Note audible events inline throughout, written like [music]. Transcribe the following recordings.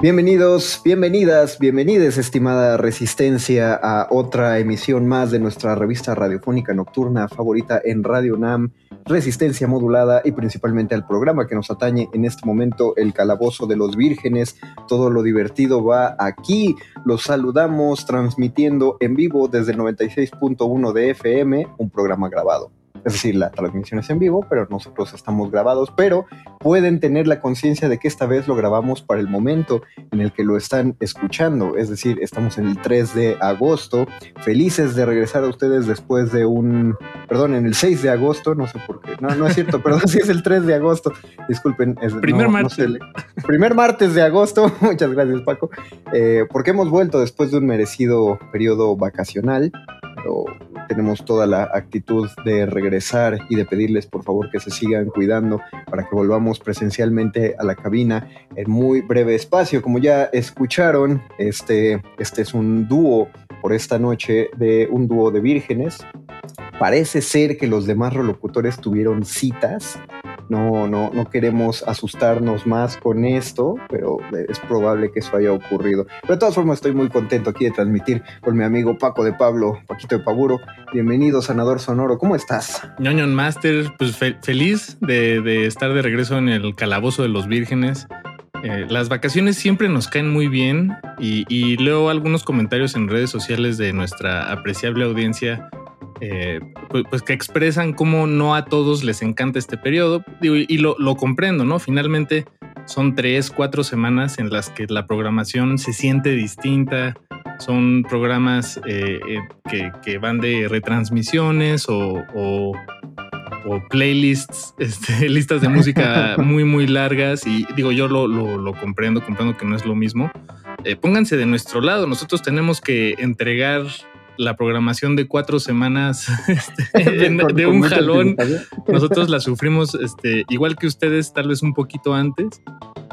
Bienvenidos, bienvenidas, bienvenides, estimada Resistencia, a otra emisión más de nuestra revista radiofónica nocturna favorita en Radio NAM resistencia modulada y principalmente al programa que nos atañe en este momento, el Calabozo de los Vírgenes. Todo lo divertido va aquí. Los saludamos transmitiendo en vivo desde el 96.1 de FM, un programa grabado. Es decir, la transmisión es en vivo, pero nosotros estamos grabados, pero pueden tener la conciencia de que esta vez lo grabamos para el momento en el que lo están escuchando. Es decir, estamos en el 3 de agosto, felices de regresar a ustedes después de un, perdón, en el 6 de agosto, no sé por qué, no, no es cierto, [laughs] perdón, sí es el 3 de agosto, disculpen. Es, primer martes. primer martes de agosto, [laughs] muchas gracias Paco, eh, porque hemos vuelto después de un merecido periodo vacacional, pero tenemos toda la actitud de regresar y de pedirles por favor que se sigan cuidando para que volvamos presencialmente a la cabina en muy breve espacio. Como ya escucharon, este, este es un dúo por esta noche de un dúo de vírgenes. Parece ser que los demás relocutores tuvieron citas no, no, no queremos asustarnos más con esto, pero es probable que eso haya ocurrido. Pero de todas formas estoy muy contento aquí de transmitir con mi amigo Paco de Pablo, Paquito de Paburo. Bienvenido, Sanador Sonoro. ¿Cómo estás? Ñoñon Master, pues feliz de, estar de regreso en el calabozo de los vírgenes. Eh, las vacaciones siempre nos caen muy bien y, y, leo algunos comentarios en redes sociales de nuestra apreciable audiencia eh, pues, pues, que expresan cómo no a todos les encanta este periodo. y lo, comprendo, ¿no? Finalmente son tres, cuatro semanas en las que la programación se siente distinta. Son programas eh, eh, que, van de retransmisiones o, playlists, [laughs] este, listas de música [laughs] muy, muy largas. Y digo, yo lo, lo comprendo, comprendo que no es lo mismo. pónganse de nuestro lado. Nosotros tenemos que entregar la programación de cuatro semanas [laughs] este, [laughs] de, un jalón. [laughs] Nosotros la sufrimos este, igual que ustedes, tal vez un poquito antes.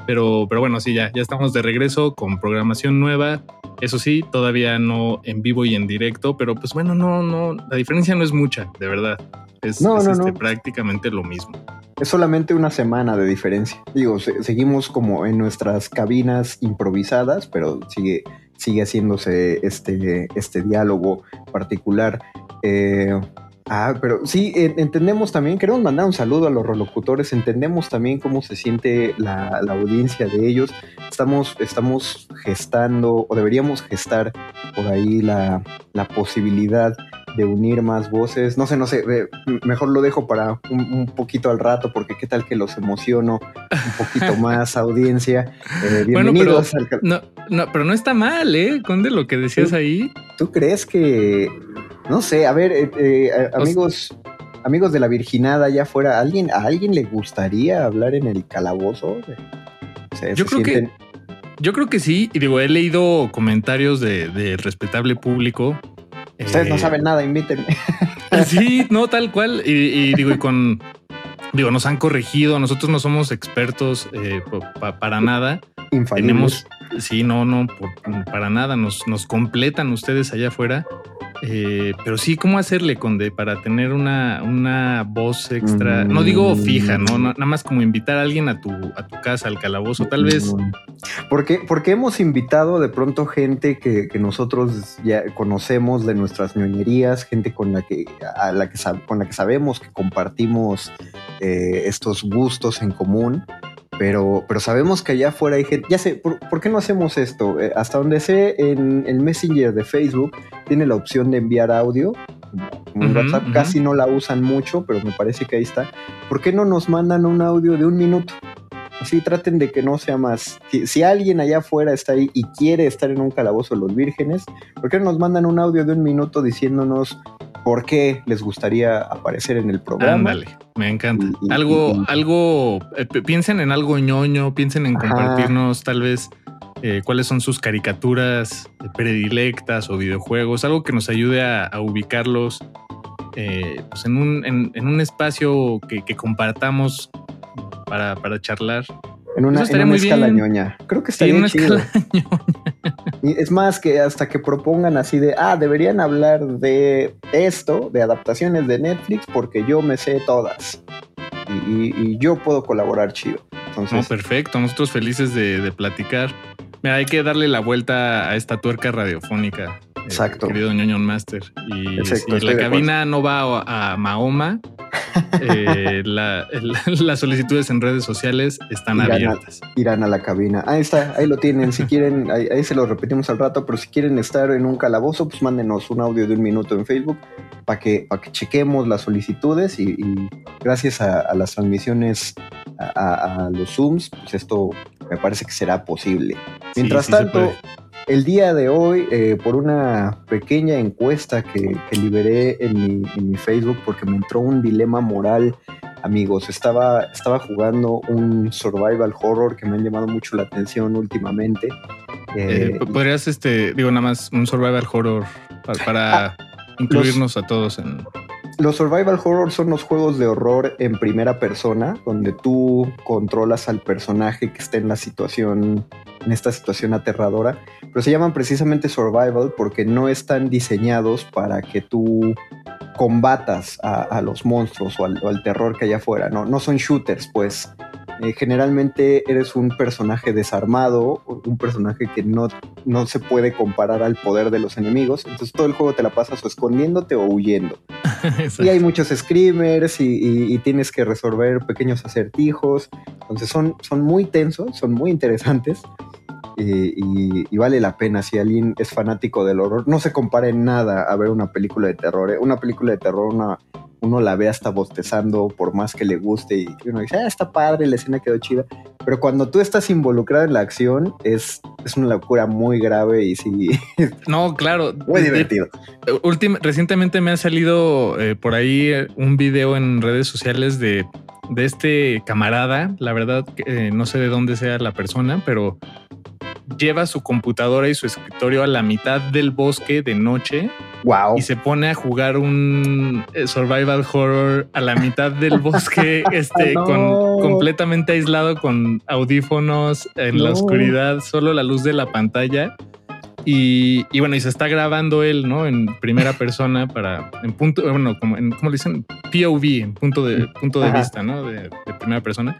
Pero, pero bueno, sí, ya, ya estamos de regreso con programación nueva. Eso sí, todavía no en vivo y en directo, pero pues bueno, no, no, la diferencia no es mucha, de verdad. Es, este, prácticamente lo mismo. Es solamente una semana de diferencia. Digo, seguimos como en nuestras cabinas improvisadas, pero sigue sigue haciéndose este, este diálogo particular. Eh, ah, pero sí, entendemos también, queremos mandar un saludo a los relocutores, entendemos también cómo se siente la, audiencia de ellos. Estamos, estamos gestando, o deberíamos gestar por ahí la, la posibilidad de unir más voces. No sé, no sé, mejor lo dejo para un, poquito al rato, porque qué tal que los emociono un poquito [laughs] más, audiencia. Eh, bienvenidos bueno, pero, no, no, pero no está mal, ¿eh? Conde, lo que decías ahí. ¿Tú crees que, no sé, a ver, eh, eh, amigos... Amigos de la virginada allá afuera, ¿alguien, ¿a alguien le gustaría hablar en el calabozo? Yo creo que Yo creo que sí. Y digo, he leído comentarios de, de respetable público. Ustedes no Eh, saben nada, invítenme. Sí, no, tal cual. Y, y digo, y con. Digo, nos han corregido. Nosotros no somos expertos eh, pa- pa- para nada. Infalibles. Tenemos. Sí, no, no, por- para nada. Nos, nos completan ustedes allá afuera. Eh, pero sí, ¿cómo hacerle, Conde, para tener una, una voz extra? No digo fija, ¿no? No, Nada más como invitar a alguien a tu, a tu casa, al calabozo. Tal vez. Mm. Porque, porque hemos invitado de pronto gente que, que nosotros ya conocemos de nuestras ñoñerías, gente con la que, a la que, con la que sabemos que compartimos eh, estos gustos en común. Pero, pero sabemos que allá afuera hay gente. Ya sé, ¿por, por qué no hacemos esto? Eh, hasta donde sé, en el Messenger de Facebook tiene la opción de enviar audio. Como en WhatsApp casi no la usan mucho, pero me parece que ahí está. ¿Por qué no nos mandan un audio de un minuto? Así traten de que no sea más. Si, si alguien allá afuera está ahí y quiere estar en un calabozo de los vírgenes, ¿por qué no nos mandan un audio de un minuto diciéndonos por qué les gustaría aparecer en el programa? Ándale, me encanta. Y- algo, y- algo, eh, piensen en algo ñoño, piensen en Ajá. compartirnos tal vez eh, cuáles son sus caricaturas eh, predilectas o videojuegos, algo que nos ayude a, a ubicarlos eh, pues en, un, en, en un espacio que, que compartamos para, para charlar. En una, Eso estaría en una muy escala bien. ñoña. Creo que Sí, estaría en una chido. escala Y es más que hasta que propongan así de, ah, deberían hablar de esto, de adaptaciones de Netflix, porque yo me sé todas. Y, y- y yo puedo colaborar chido. No, perfecto, nosotros felices de, de platicar. Mira, hay que darle la vuelta a esta tuerca radiofónica. eh, querido ñoño Master. Y Exacto, si estoy la cabina no va a, a Mahoma, [laughs] eh, la- [laughs] las solicitudes en redes sociales están Irán a- abiertas. irán a la cabina. Ahí está, ahí lo tienen. Si [laughs] quieren, ahí, ahí se lo repetimos al rato, pero si quieren estar en un calabozo, pues mándenos un audio de un minuto en Facebook para que, para que chequemos las solicitudes y, y gracias a, a las transmisiones a los Zooms, pues esto me parece que será posible. Mientras sí tanto, el día de hoy, eh, por una pequeña encuesta que, que liberé en mi, en mi Facebook, porque me entró un dilema moral, amigos, estaba, estaba jugando un survival horror que me han llamado mucho la atención últimamente. Eh, Eh, podrías, este, digo, nada más un survival horror para, para Ah, incluirnos a todos en. Los survival horror son los juegos de horror en primera persona, donde tú controlas al personaje que está en la situación, en esta situación aterradora, pero se llaman precisamente survival porque no están diseñados para que tú combatas a, los monstruos o al, o al terror que hay afuera, ¿no? No son shooters, pues. Eh, generalmente eres un personaje desarmado, un personaje que no, no se puede comparar al poder de los enemigos, entonces todo el juego te la pasas o escondiéndote o huyendo. [laughs] Y hay muchos screamers y, y- y tienes que resolver pequeños acertijos. Entonces son, son muy tensos, son muy interesantes. Y, y- y vale la pena si alguien es fanático del horror. No se compara en nada a ver una película de terror. ¿eh? Una película de terror una- uno la ve hasta bostezando por más que le guste y uno dice, ah, está padre, la escena quedó chida. Pero cuando tú estás involucrado en la acción es, es una locura muy grave y sí, [laughs] No, claro. muy divertido. Últim- recientemente me ha salido eh, por ahí eh, un video en redes sociales de, de este camarada. La verdad, eh, no sé de dónde sea la persona, pero lleva su computadora y su escritorio a la mitad del bosque de noche Wow. y se pone a jugar un eh, survival horror a la mitad del bosque, [laughs] este, No. con completamente aislado con audífonos en la oscuridad, solo la luz de la pantalla. Y, y bueno, y se está grabando él, ¿no? En primera persona para, en punto, bueno, como, en, ¿cómo le dicen? POV, en punto de, punto de Ajá. vista, ¿no? De, de primera persona.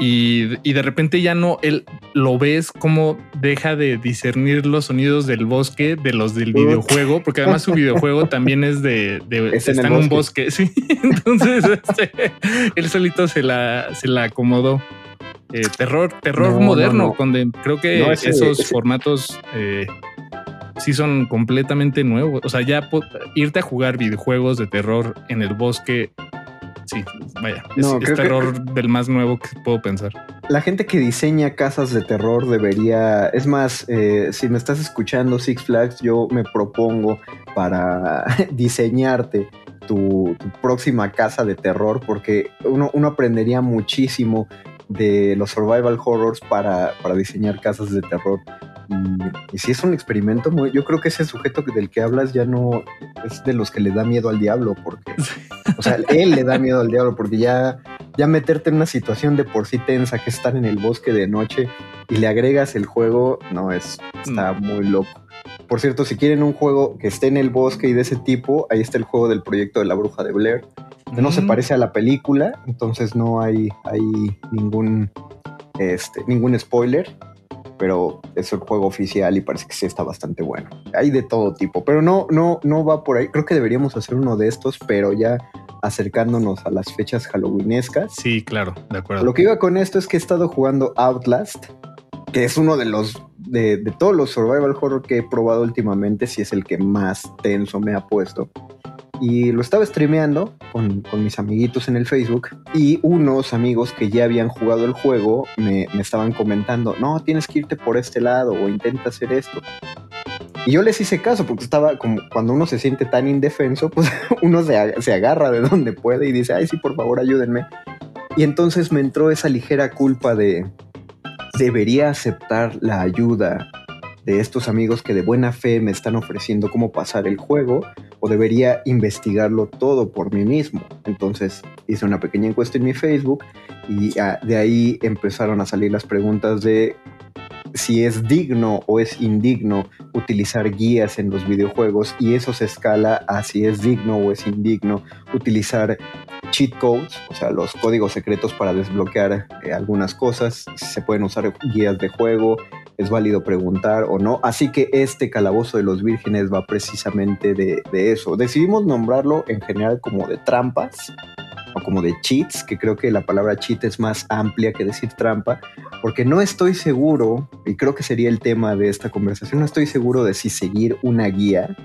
Y, y de repente ya no, él lo ves como deja de discernir los sonidos del bosque de los del videojuego, porque además su videojuego [laughs] también es de, de- Es está en un bosque. [laughs] sí. Entonces, este, él solito se la, se la acomodó. Eh, terror, terror No, moderno, no, creo que ese- esos ese- formatos eh, sí son completamente nuevos. O sea, ya irte a jugar videojuegos de terror en el bosque, sí, vaya, es, No, es que- terror del más nuevo que puedo pensar. La gente que diseña casas de terror debería, es más, eh, si me estás escuchando Six Flags, yo me propongo para [laughs] diseñarte tu, tu próxima casa de terror, porque uno, uno aprendería muchísimo de los survival horrors para, para diseñar casas de terror. Y, y si es un experimento muy, yo creo que ese sujeto del que hablas ya no es de los que le da miedo al diablo, porque, o sea, [laughs] él le da miedo al diablo, porque ya, ya meterte en una situación de por sí tensa, que es estar en el bosque de noche y le agregas el juego, no, es, está muy loco. Por cierto, si quieren un juego que esté en el bosque y de ese tipo, ahí está el juego del proyecto de la bruja de Blair. Que no se Mm. parece a la película, entonces no hay, hay ningún, este, ningún spoiler. Pero es el juego oficial y parece que sí está bastante bueno. Hay de todo tipo, pero no, no, no va por ahí. Creo que deberíamos hacer uno de estos, pero ya acercándonos a las fechas halloweenescas. Sí, claro, de acuerdo. Lo que iba con esto es que he estado jugando Outlast, que es uno de los de, de todos los survival horror que he probado últimamente, si es el que más tenso me ha puesto. Y lo estaba streameando con, con mis amiguitos en el Facebook y unos amigos que ya habían jugado el juego me, me estaban comentando, no, tienes que irte por este lado o intenta hacer esto. Y yo les hice caso porque estaba como cuando uno se siente tan indefenso, [laughs] pues uno se, se agarra de donde puede y dice, ay, sí, por favor, ayúdenme. Y entonces me entró esa ligera culpa de, debería aceptar la ayuda de estos amigos que de buena fe me están ofreciendo cómo pasar el juego o debería investigarlo todo por mí mismo. Entonces hice una pequeña encuesta en mi Facebook y ah, de ahí empezaron a salir las preguntas de si es digno o es indigno utilizar guías en los videojuegos y eso se escala a si es digno o es indigno utilizar cheat codes, o sea, los códigos secretos para desbloquear eh, algunas cosas, se pueden usar guías de juego, es válido preguntar o no. Así que este calabozo de los vírgenes va precisamente de, de eso. Decidimos nombrarlo en general como de trampas o como de cheats, que creo que la palabra cheat es más amplia que decir trampa, porque no estoy seguro, y creo que sería el tema de esta conversación, no estoy seguro de si seguir una guía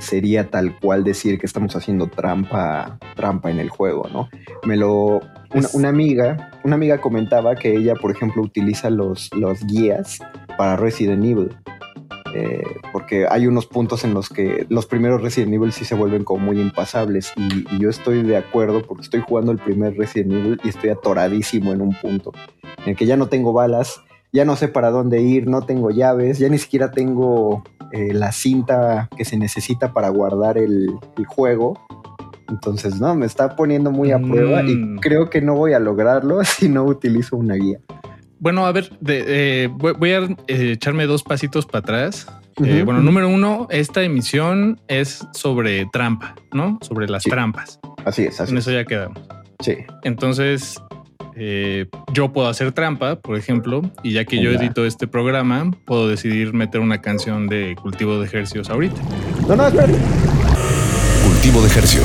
sería tal cual decir que estamos haciendo trampa, trampa en el juego, ¿no? Me lo una, amiga, una amiga comentaba que ella, por ejemplo, utiliza los, los guías para Resident Evil. eh, porque hay unos puntos en los que los primeros Resident Evil sí se vuelven como muy impasables y, y yo estoy de acuerdo porque estoy jugando el primer Resident Evil y estoy atoradísimo en un punto en el que ya no tengo balas, ya no sé para dónde ir, no tengo llaves, ya ni siquiera tengo eh, la cinta que se necesita para guardar el, el juego. Entonces, no, me está poniendo muy a prueba y Mm. creo que no voy a lograrlo [laughs] si no utilizo una guía. Bueno, a ver, de- eh, voy, voy a eh, echarme dos pasitos para atrás. Bueno, número uno, esta emisión es sobre trampa, ¿no? Sobre las Sí. trampas. Así es, así En es. eso ya quedamos. Sí. Entonces, eh, yo puedo hacer trampa, por ejemplo, y ya que yo edito este programa, puedo decidir meter una canción de cultivo de ejercicios ahorita. No, no, espérate. Cultivo de ejercio.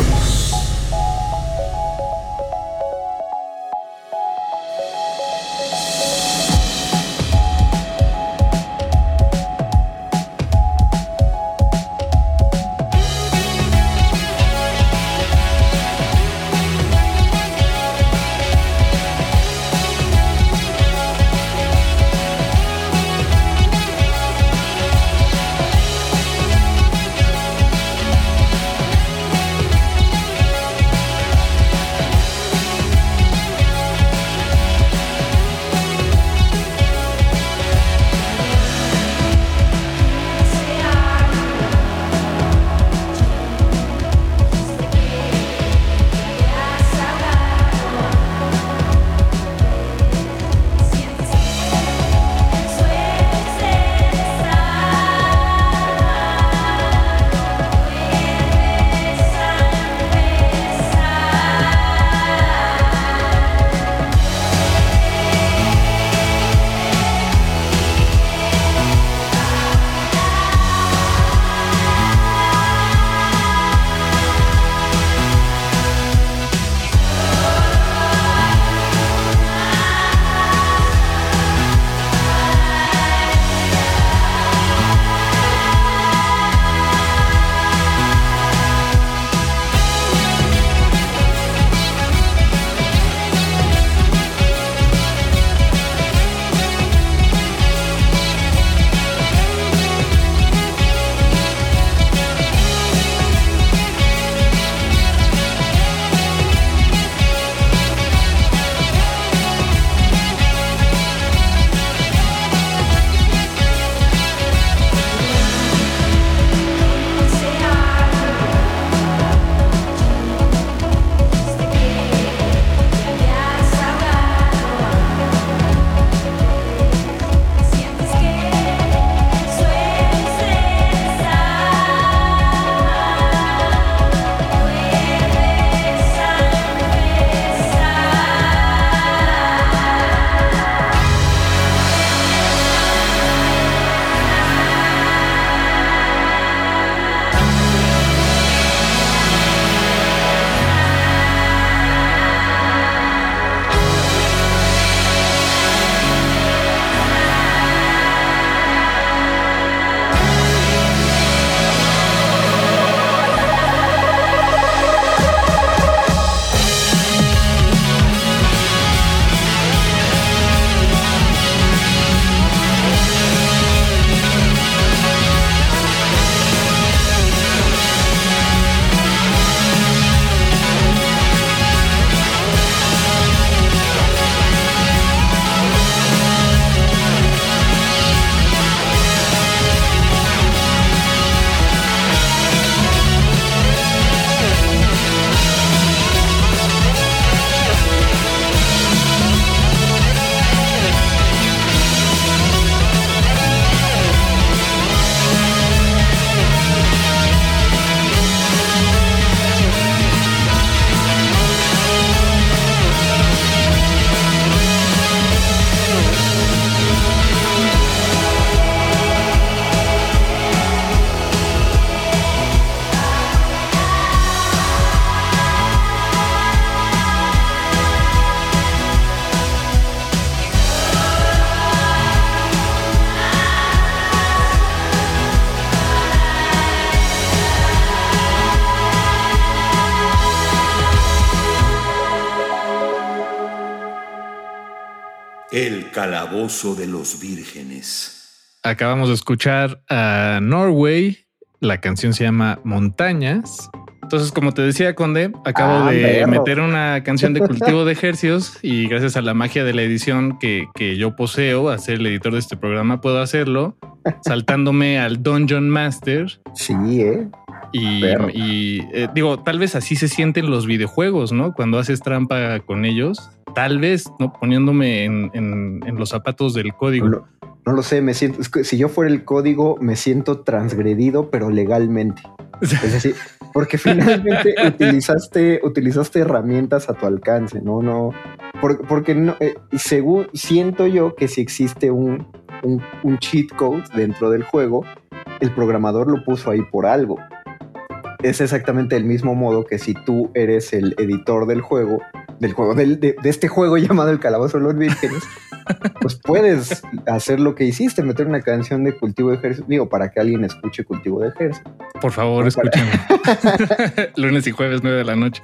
Calabozo de los vírgenes. Acabamos de escuchar a Norway. La canción se llama Montañas. Entonces, como te decía, Conde, acabo Ah, de perro. meter una canción de cultivo de [laughs] ejercios y gracias a la magia de la edición que, que yo poseo, a ser el editor de este programa, puedo hacerlo saltándome al Dungeon Master Sí, ¿eh? Y, eh, digo, tal vez así se sienten los videojuegos, ¿no? Cuando haces trampa con ellos, tal vez, ¿no? Poniéndome en, en- en los zapatos del código. No, no lo sé, me siento, es que si yo fuera el código, me siento transgredido, pero legalmente. Es decir, porque finalmente [laughs] utilizaste, utilizaste herramientas a tu alcance, ¿no? no por- porque no, eh, según siento yo que si existe un, un, un cheat code dentro del juego, el programador lo puso ahí por algo. Es exactamente el mismo modo que si tú eres el editor del juego, del juego, del- de, de este juego [laughs] llamado El Calabozo de los Vírgenes, [laughs] pues puedes hacer lo que hiciste, meter una canción de cultivo de ejército, digo, para que alguien escuche cultivo de ejército. Por favor, escúchame. [laughs] Lunes y jueves, 9 de la noche.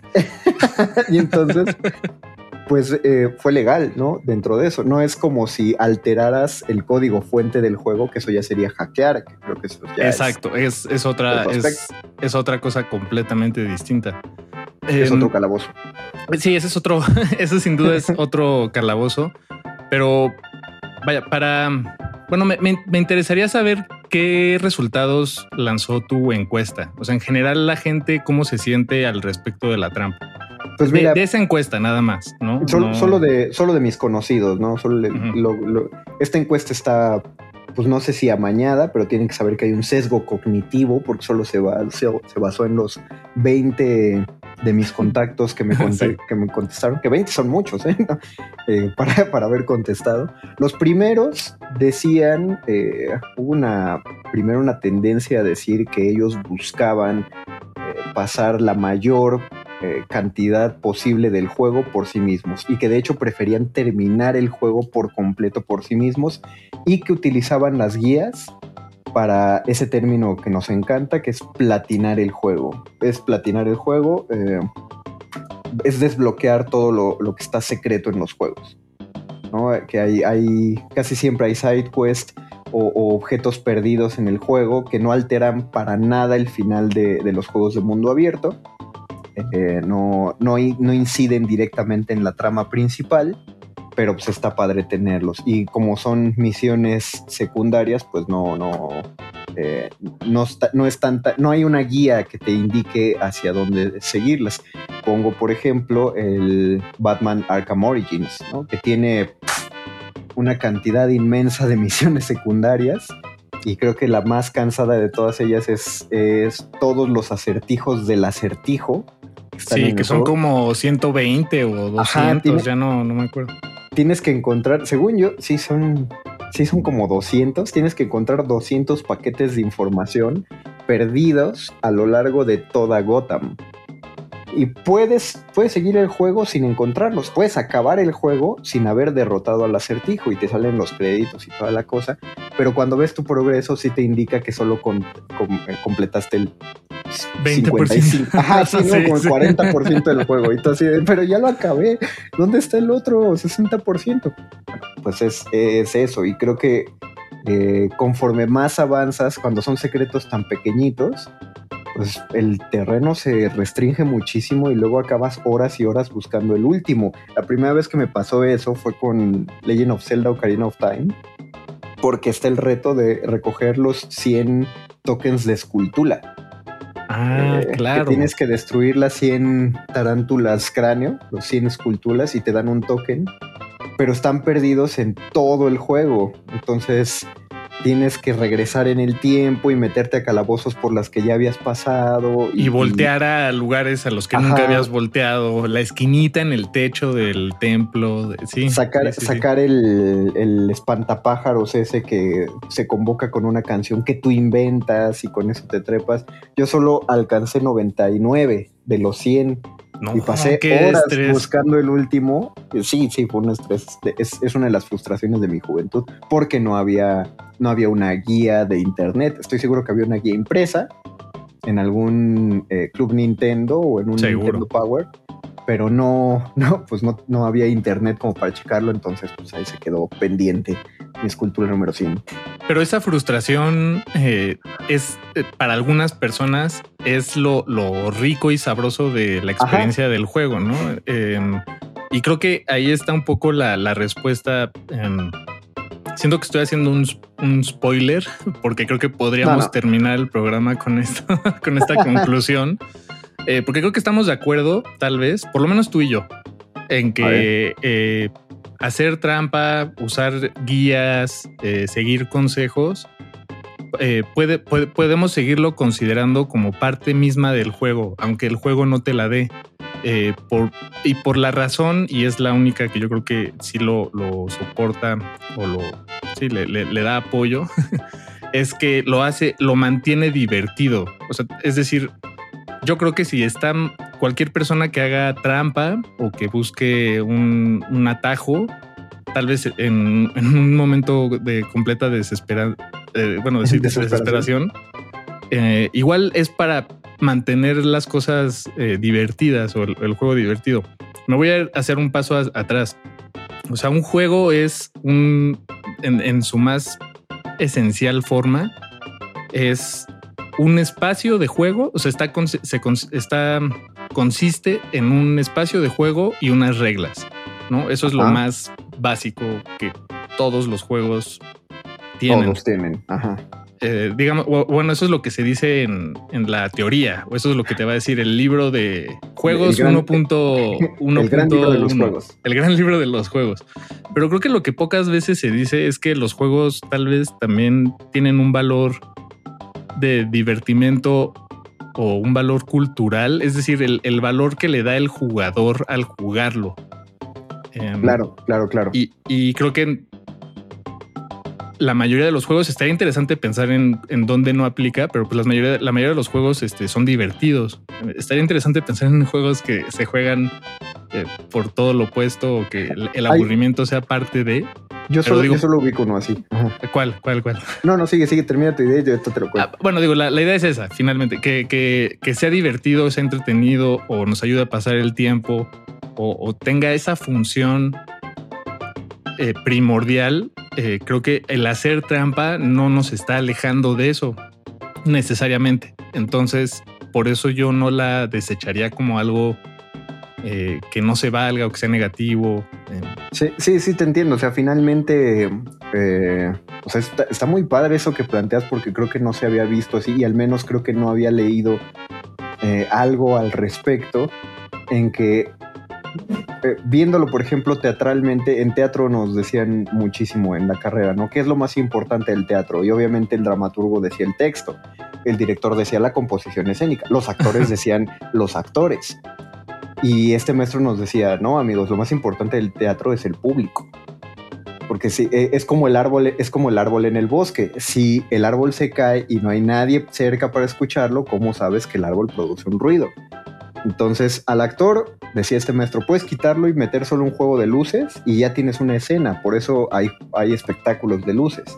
y entonces, pues eh, fue legal, ¿no? Dentro de eso. No es como si alteraras el código fuente del juego, que eso ya sería hackear, que creo que eso ya es- Exacto, es, es otra, otro es, es otra cosa completamente distinta. Es, Em, otro calabozo. Sí, ese es otro, [laughs] ese sin duda es otro calabozo, pero vaya, para, bueno, me, me- me interesaría saber qué resultados lanzó tu encuesta. O sea, en general la gente, ¿cómo se siente al respecto de la trampa? Pues De, mira, de esa encuesta nada más, ¿no? solo, No- solo de, solo de mis conocidos, ¿no? Solo le- lo- lo- esta encuesta está, pues no sé si amañada, pero tienen que saber que hay un sesgo cognitivo, porque solo se, va, se, se basó en los 20 de mis contactos que me, [laughs] Sí. que me contestaron, que 20 son muchos, ¿eh? Eh, [laughs] para, para haber contestado. Los primeros decían, eh, hubo una, primero una tendencia a decir que ellos buscaban eh, pasar la mayor eh, cantidad posible del juego por sí mismos y que de hecho preferían terminar el juego por completo por sí mismos y que utilizaban las guías para ese término que nos encanta, que es platinar el juego. Es platinar el juego, eh, es desbloquear todo lo, lo que está secreto en los juegos. Que hay, hay, casi siempre hay side quest o, o objetos perdidos en el juego que no alteran para nada el final de, de los juegos de mundo abierto. Eh, no, no, inciden directamente en la trama principal, pero pues está padre tenerlos. Y como son misiones secundarias, pues no, no, eh, no, no es tanta, no hay una guía que te indique hacia dónde seguirlas. Pongo, por ejemplo, el Batman Arkham Origins, que tiene una cantidad inmensa de misiones secundarias. Y creo que la más cansada de todas ellas es, es todos los acertijos del acertijo. Están en Sí, el que son juego. como 120 o 200, Ajá, tiene- ya no, no me acuerdo. tienes que encontrar, según yo, sí son, sí son como 200, tienes que encontrar 200 paquetes de información perdidos a lo largo de toda Gotham. Y puedes, puedes seguir el juego sin encontrarlos, puedes acabar el juego sin haber derrotado al acertijo y te salen los créditos y toda la cosa, pero cuando ves tu progreso sí te indica que solo con- eh, completaste el 20%. 55. Ajá, [laughs] sí, como el sí. 40% del juego. Y tú así pero ya lo acabé. ¿Dónde está el otro 60%? Pues es, es eso. Y creo que eh, conforme más avanzas, cuando son secretos tan pequeñitos, pues el terreno se restringe muchísimo y luego acabas horas y horas buscando el último. La primera vez que me pasó eso fue con Legend of Zelda Ocarina of Time, porque está el reto de recoger los 100 tokens de escultura. Ah, Eh, claro. Que tienes que destruir las 100 tarántulas cráneo, los 100 esculturas, y te dan un token, pero están perdidos en todo el juego. Entonces tienes que regresar en el tiempo y meterte a calabozos por las que ya habías pasado. Y voltear a lugares a los que Ajá. nunca habías volteado, la esquinita en el techo del templo, de- sí. Sacar, sí, sí, sí. sacar El, el espantapájaros ese que se convoca con una canción que tú inventas y con eso te trepas. Yo solo alcancé 99 de los 100 No, y pasé horas estrés. buscando el último. Sí, sí, fue un estrés. Es, es una de las frustraciones de mi juventud porque no había, no había una guía de internet. Estoy seguro que había una guía impresa en algún eh, club Nintendo o en un Seguro. Nintendo Power, pero no, [laughs] no, pues no, no había internet como para checarlo, entonces pues ahí se quedó pendiente mi escultura número 100. Pero esa frustración eh, es eh, para algunas personas es lo, lo, rico y sabroso de la experiencia del juego, ¿no? Em, y creo que ahí está un poco la, la respuesta. Em, siento que estoy haciendo un, un, spoiler [laughs] porque creo que podríamos terminar el programa con esto, [laughs] con esta conclusión. Eh, porque creo que estamos de acuerdo, tal vez, por lo menos tú y yo, en que eh, hacer trampa, usar guías, eh, seguir consejos, puede, podemos seguirlo considerando como parte misma del juego, aunque el juego no te la dé. por, y por la razón, y es la única que yo creo que sí lo, lo soporta o lo sí, le, le da apoyo, [laughs] es que lo hace, lo mantiene divertido. O sea, es decir, yo creo que si está cualquier persona que haga trampa o que busque un, atajo, tal vez en, un momento de completa desesperación, eh, bueno, [laughs] decir desesperación, eh, igual es para mantener las cosas eh, divertidas o el, juego divertido. Me voy a hacer un paso atrás. O sea, un juego es un, en su más esencial forma, es un espacio de juego, o sea, está, se, está consiste en un espacio de juego y unas reglas, ¿no? Eso es lo más básico que todos los juegos tienen. Todos tienen, ajá. Eh, digamos, bueno, eso es lo que se dice en, la teoría, o eso es lo que te va a decir el libro de juegos 1.1. El gran libro de los juegos. El gran libro de los juegos. Pero creo que lo que pocas veces se dice es que los juegos tal vez también tienen un valor de divertimento o un valor cultural, es decir, el, valor que le da el jugador al jugarlo. Em, claro, claro, claro. Y, creo que la mayoría de los juegos estaría interesante pensar en, en dónde no aplica, pero pues la mayoría, la mayoría de los juegos este, son divertidos. Estaría interesante pensar en juegos que se juegan eh, por todo lo opuesto o que el, aburrimiento sea parte de. Yo solo, digo, yo solo ubico uno así. ¿Cuál? ¿Cuál? ¿Cuál? No, no, sigue, sigue, termina tu idea y yo esto te lo cuento. Ah, bueno, digo, la, idea es esa, finalmente, que, que, que, sea divertido, sea entretenido o nos ayude a pasar el tiempo o, tenga esa función eh, primordial. Eh, creo que el hacer trampa no nos está alejando de eso necesariamente. Entonces, por eso yo no la desecharía como algo eh, que no se valga o que sea negativo. Sí, sí, sí, te entiendo. O sea, finalmente, o sea, está, muy padre eso que planteas porque creo que no se había visto así y al menos creo que no había leído algo al respecto en que viéndolo, por ejemplo, teatralmente, en teatro nos decían muchísimo en la carrera, ¿no? ¿Qué es lo más importante del teatro? Y obviamente el dramaturgo decía el texto, el director decía la composición escénica, los actores [laughs] decían los actores. Y este maestro nos decía, no, amigos, lo más importante del teatro es el público. Porque si, e, es como el árbol, es como el árbol en el bosque. Si el árbol se cae y no hay nadie cerca para escucharlo, ¿cómo sabes que el árbol produce un ruido? Entonces, al actor, decía este maestro, puedes quitarlo y meter solo un juego de luces y ya tienes una escena. Por eso hay, hay espectáculos de luces.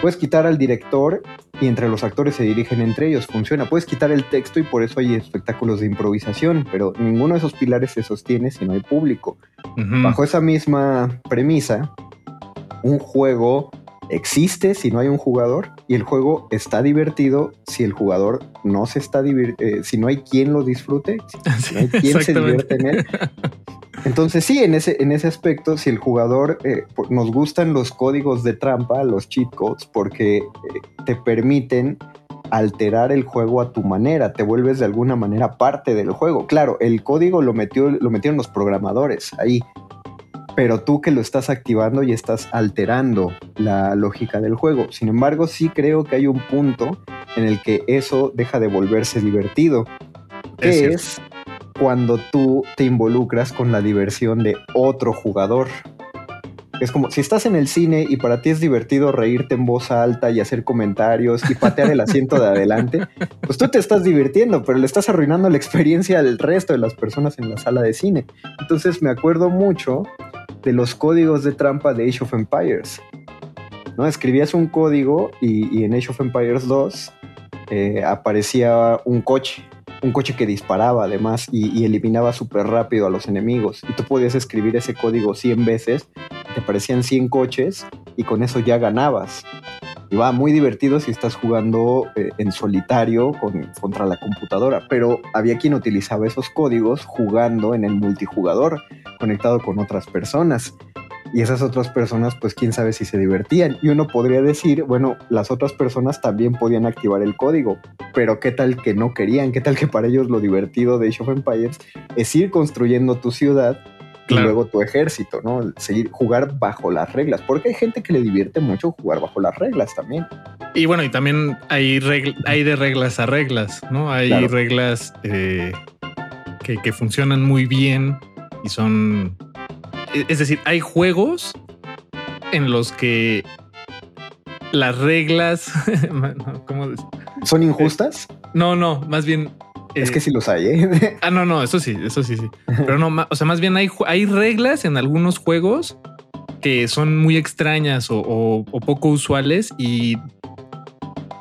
Puedes quitar al director y entre los actores se dirigen entre ellos. Funciona. Puedes quitar el texto y por eso hay espectáculos de improvisación, pero ninguno de esos pilares se sostiene si no hay público. Bajo esa misma premisa, un juego existe si no hay un jugador y el juego está divertido si el jugador no se está divirtiendo, eh, si no hay quien lo disfrute, si [laughs] no hay quien se divierte en él. Entonces sí, en ese, en ese aspecto, si el jugador eh, nos gustan los códigos de trampa, los cheat codes, porque eh, te permiten alterar el juego a tu manera, te vuelves de alguna manera parte del juego. Claro, el código lo, metió, lo metieron los programadores ahí, pero tú que lo estás activando y estás alterando la lógica del juego. Sin embargo, sí creo que hay un punto en el que eso deja de volverse divertido, que es cuando tú te involucras con la diversión de otro jugador. Es como si estás en el cine y para ti es divertido reírte en voz alta y hacer comentarios y patear el asiento de adelante, pues tú te estás divirtiendo, pero le estás arruinando la experiencia al resto de las personas en la sala de cine. Entonces me acuerdo mucho de los códigos de trampa de Age of Empires. ¿no? Escribías un código y, en Age of Empires 2 eh, aparecía un coche un coche que disparaba además y, eliminaba súper rápido a los enemigos. Y tú podías escribir ese código 100 veces, te aparecían 100 coches y con eso ya ganabas. Y va muy divertido si estás jugando eh, en solitario con, contra la computadora, pero había quien utilizaba esos códigos jugando en el multijugador, conectado con otras personas. Y esas otras personas, pues quién sabe si se divertían. Y uno podría decir, bueno, las otras personas también podían activar el código, pero qué tal que no querían, qué tal que para ellos lo divertido de Age of Empires es ir construyendo tu ciudad Claro. y luego tu ejército, ¿no? Seguir, jugar bajo las reglas, porque hay gente que le divierte mucho jugar bajo las reglas también. Y bueno, y también hay, hay de reglas a reglas, ¿no? Hay Claro. reglas eh, que, que funcionan muy bien y son... e- Es decir, hay juegos en los que las reglas... [laughs] ¿Cómo decir? ¿Son injustas? No, no, más bien... es eh, que sí los hay, ¿eh? [laughs] Ah, no, no, eso sí, eso sí, sí. Pero no, o sea, más bien hay, hay reglas en algunos juegos que son muy extrañas o, o- o poco usuales y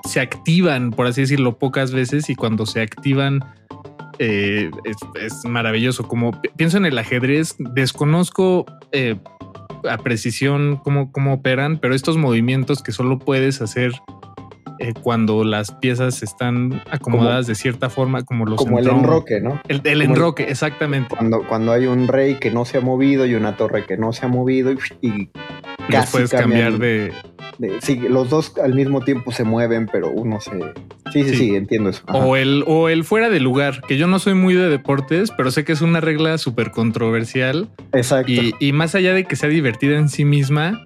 se activan, por así decirlo, pocas veces y cuando se activan eh, es, es maravilloso. Como pi- pienso en el ajedrez, desconozco eh, a precisión cómo, cómo operan, pero estos movimientos que solo puedes hacer eh, cuando las piezas están acomodadas de cierta forma, como los Como el enroque, ¿no? el, el enroque, exactamente. Cuando, cuando hay un rey que no se ha movido y una torre que no se ha movido y, y casi puedes cambian cambiar de. de- sí, los dos al mismo tiempo se mueven, pero uno se... Sí, sí, sí, Sí. entiendo eso. Ajá. O el, o el fuera de lugar, que yo no soy muy de deportes, pero sé que es una regla súper controversial. Exacto. Y, y más allá de que sea divertida en sí misma,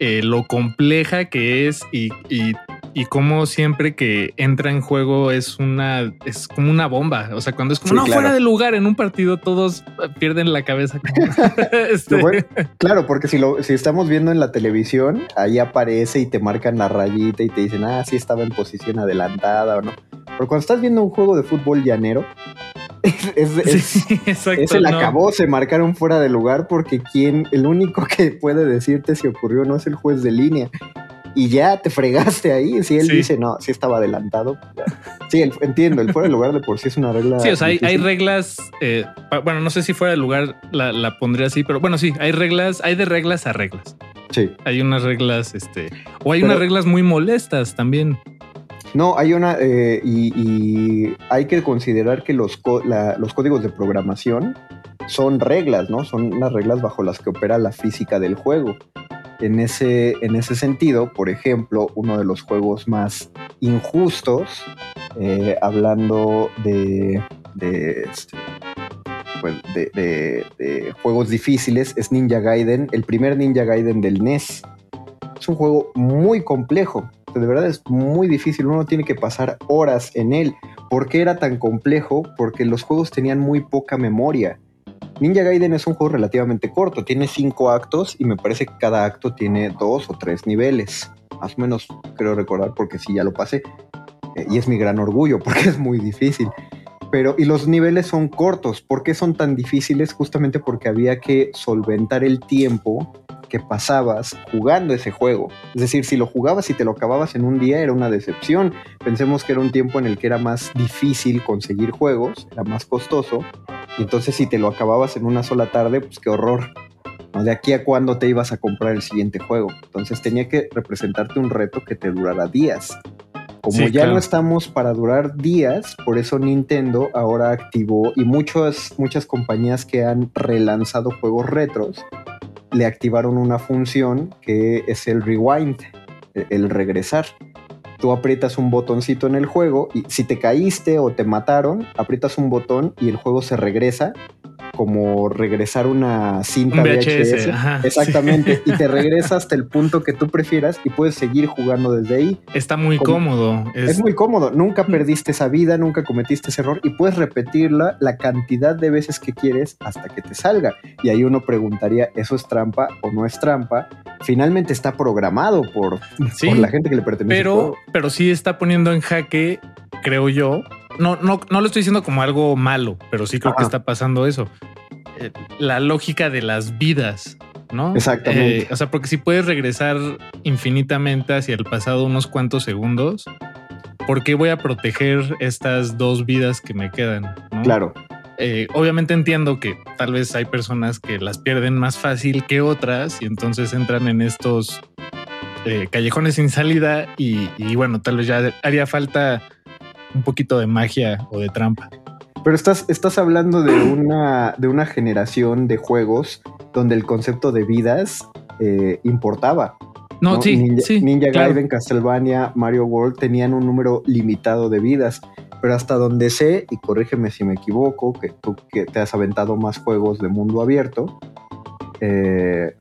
eh, lo compleja que es y, y, y cómo siempre que entra en juego es una es como una bomba. O sea, cuando es como Sí, no claro. fuera de lugar en un partido, todos pierden la cabeza. como- [laughs] [laughs] Este, bueno- claro, porque si lo si estamos viendo en la televisión, ahí aparece y te marcan la rayita y te dicen, ah, sí estaba en posición adelantada o no. Pero cuando estás viendo un juego de fútbol llanero, es, [laughs] es- es- sí, exacto. es el no. acabó, se marcaron fuera de lugar porque quien, el único que puede decirte si ocurrió no es el juez de línea. Y ya te fregaste ahí. Si él Sí. dice, no, sí estaba adelantado. ya. Sí, el- entiendo, el fuera de lugar de por sí es una regla. Sí, o sea, hay, hay reglas. eh, bueno, no sé si fuera de lugar la, la pondré así, pero bueno, sí, hay reglas, hay de reglas a reglas. Sí. Hay unas reglas, este, o hay Pero- unas reglas muy molestas también. No, hay una, eh, y, y hay que considerar que los, la- los códigos de programación son reglas, ¿no? Son unas reglas bajo las que opera la física del juego. En ese, en ese sentido, por ejemplo, uno de los juegos más injustos, eh, hablando este, pues, de- de- de juegos difíciles, es Ninja Gaiden, el primer Ninja Gaiden del NES. Es un juego muy complejo, de verdad es muy difícil, uno tiene que pasar horas en él. ¿Por qué era tan complejo? Porque los juegos tenían muy poca memoria. Ninja Gaiden es un juego relativamente corto, tiene cinco actos y me parece que cada acto tiene dos o tres niveles. Más o menos creo recordar porque sí ya lo pasé. Eh, y es mi gran orgullo [laughs] porque es muy difícil. Pero, y los niveles son cortos. ¿Por qué son tan difíciles? Justamente porque había que solventar el tiempo que pasabas jugando ese juego. Es decir, si lo jugabas y te lo acababas en un día era una decepción. Pensemos que era un tiempo en el que era más difícil conseguir juegos, era más costoso. Y entonces si te lo acababas en una sola tarde, pues qué horror. ¿no? De aquí a cuándo te ibas a comprar el siguiente juego. Entonces tenía que representarte un reto que te durara días. Como Sí, ya claro. no estamos para durar días, por eso Nintendo ahora activó y muchas, muchas compañías que han relanzado juegos retros le activaron una función que es el rewind, el- el regresar. Tú aprietas un botoncito en el juego y si te caíste o te mataron, aprietas un botón y el juego se regresa como regresar una cinta VHS, VHS. ajá, Exactamente. Y te [laughs] regresa hasta el punto que tú prefieras y puedes seguir jugando desde ahí. Está muy Como- cómodo. Es, Es muy cómodo, nunca perdiste esa vida, nunca cometiste ese error y puedes repetirla la cantidad de veces que quieres hasta que te salga. Y ahí uno preguntaría, ¿eso es trampa o no es trampa? Finalmente está programado por, Sí, por la gente que le pertenece. pero, pero sí está poniendo en jaque, creo yo. No, no, no lo estoy diciendo como algo malo, pero sí creo que está pasando eso. Eh, la lógica de las vidas, ¿no? Exactamente. Eh, o sea, porque si puedes regresar infinitamente hacia el pasado unos cuantos segundos, ¿por qué voy a proteger estas dos vidas que me quedan? ¿no? Claro. Eh, obviamente entiendo que tal vez hay personas que las pierden más fácil que otras y entonces entran en estos eh, callejones sin salida y, y bueno, tal vez ya haría falta un poquito de magia o de trampa. Pero estás, estás hablando de una, de una generación de juegos donde el concepto de vidas eh, importaba. No, ¿no? sí, Ninja, sí. Ninja claro. Gaiden, Castlevania, Mario World tenían un número limitado de vidas. Pero hasta donde sé, y corrígeme si me equivoco, que tú que te has aventado más juegos de mundo abierto, eh,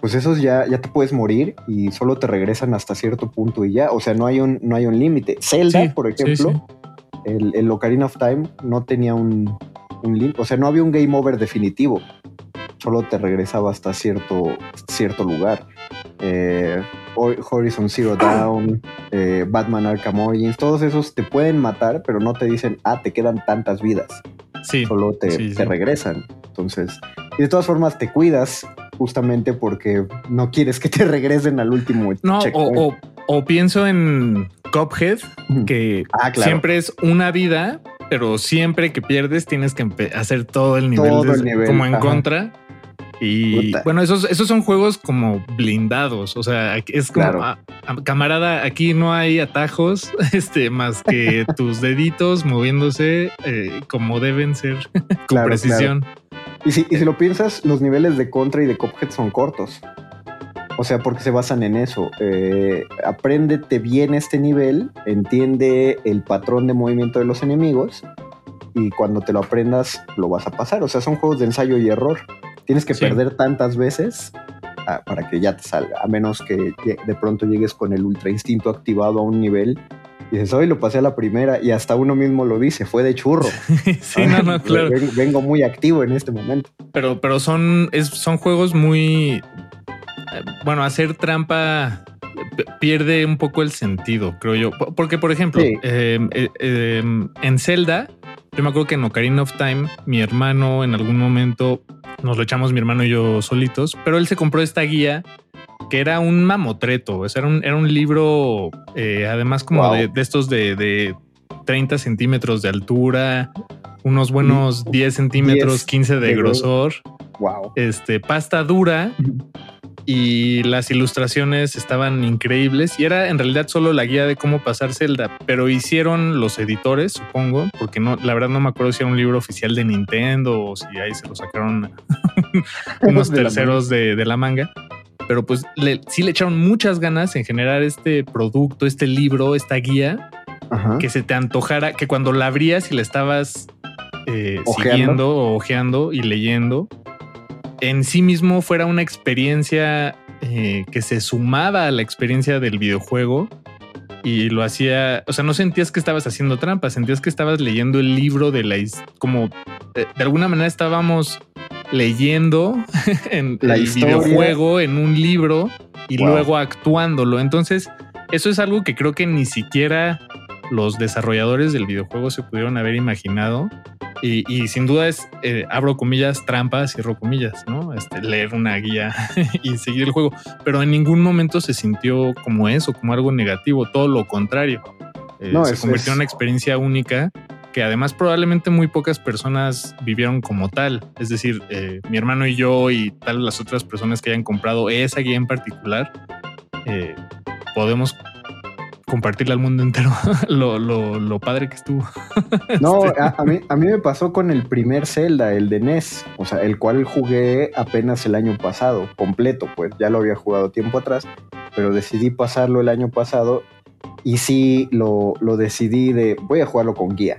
pues esos ya, ya te puedes morir y solo te regresan hasta cierto punto y ya. O sea, no hay un, no hay un límite. Zelda, Sí, por ejemplo, sí. el, el Ocarina of Time no tenía un, un límite. O sea, no había un game over definitivo. Solo te regresaba hasta cierto, cierto lugar. Eh, Hor- Horizon Zero Dawn, eh, Batman Arkham Origins, todos esos te pueden matar, pero no te dicen, ah, te quedan tantas vidas. Sí, Solo te, te regresan. Entonces, y de todas formas te cuidas justamente porque no quieres que te [laughs] regresen al último No, o, o- o pienso en Cuphead, Ujú. que Ah, claro. siempre es una vida, pero siempre que pierdes tienes que hacer todo el nivel, Todo de- el nivel, como en ajá. contra. Y Puta. bueno, esos, esos son juegos como blindados. O sea, es como Claro. "Ah, ah, camarada, aquí no hay atajos, [laughs] este, más que [laughs] tus deditos moviéndose eh, como deben ser con Claro, precisión. Y si, y si lo piensas, los niveles de contra y de Cuphead son cortos. O sea, porque se basan en eso. Eh, apréndete bien este nivel, entiende el patrón de movimiento de los enemigos y cuando te lo aprendas lo vas a pasar. O sea, son juegos de ensayo y error. Tienes que Sí. perder tantas veces ah, para que ya te salga, a menos que de pronto llegues con el ultra instinto activado a un nivel y dices, hoy lo pasé a la primera y hasta uno mismo lo dice, fue de churro. [laughs] sí, no, no, claro. Ven- Vengo muy activo en este momento. Pero, pero son, es- son juegos muy. eh, Bueno, hacer trampa p- pierde un poco el sentido, creo yo. Porque, por ejemplo, Sí. eh, eh, eh, en Zelda, yo me acuerdo que en Ocarina of Time, mi hermano en algún momento nos lo echamos mi hermano y yo solitos, pero él se compró esta guía que era un mamotreto. o sea, era un, era un libro, eh, además, como Wow. de, de estos de, de 30 centímetros de altura, unos buenos 10 centímetros, 10 15 de de grosor Wow. este, pasta dura y las ilustraciones estaban increíbles y era en realidad solo la guía de cómo pasar Zelda, pero hicieron los editores, supongo, porque no, la verdad no me acuerdo si era un libro oficial de Nintendo o si ahí se lo sacaron [laughs] [laughs] unos De la terceros de, de la manga. Pero pues le, sí le echaron muchas ganas en generar este producto, este libro, esta guía, Ajá. que se te antojara, que cuando la abrías y la estabas eh, Ojeando. siguiendo ojeando y leyendo, en sí mismo fuera una experiencia eh, que se sumaba a la experiencia del videojuego y lo hacía, o sea, no sentías que estabas haciendo trampa, sentías que estabas leyendo el libro de la, como eh, de alguna manera estábamos leyendo [laughs] en La el historia. videojuego en un libro y Wow. luego actuándolo. Entonces, eso es algo que creo que ni siquiera los desarrolladores del videojuego se pudieron haber imaginado. Y, y sin duda es, eh, abro comillas, trampas, cierro comillas, ¿no? Este, leer una guía [laughs] y seguir el juego. Pero en ningún momento se sintió como eso, como algo negativo, todo lo contrario. Eh, No, se es- convirtió en una experiencia única que además probablemente muy pocas personas vivieron como tal. Es decir, eh, mi hermano y yo y tal las otras personas que hayan comprado esa guía en particular, eh, podemos compartirle al mundo entero [laughs] lo, lo, lo padre que estuvo. [laughs] No, Este, a, a mí, a mí me pasó con el primer Zelda, el de NES, o sea, el cual jugué apenas el año pasado, completo, pues ya lo había jugado tiempo atrás, pero decidí pasarlo el año pasado y sí lo, lo decidí de voy a jugarlo con guía.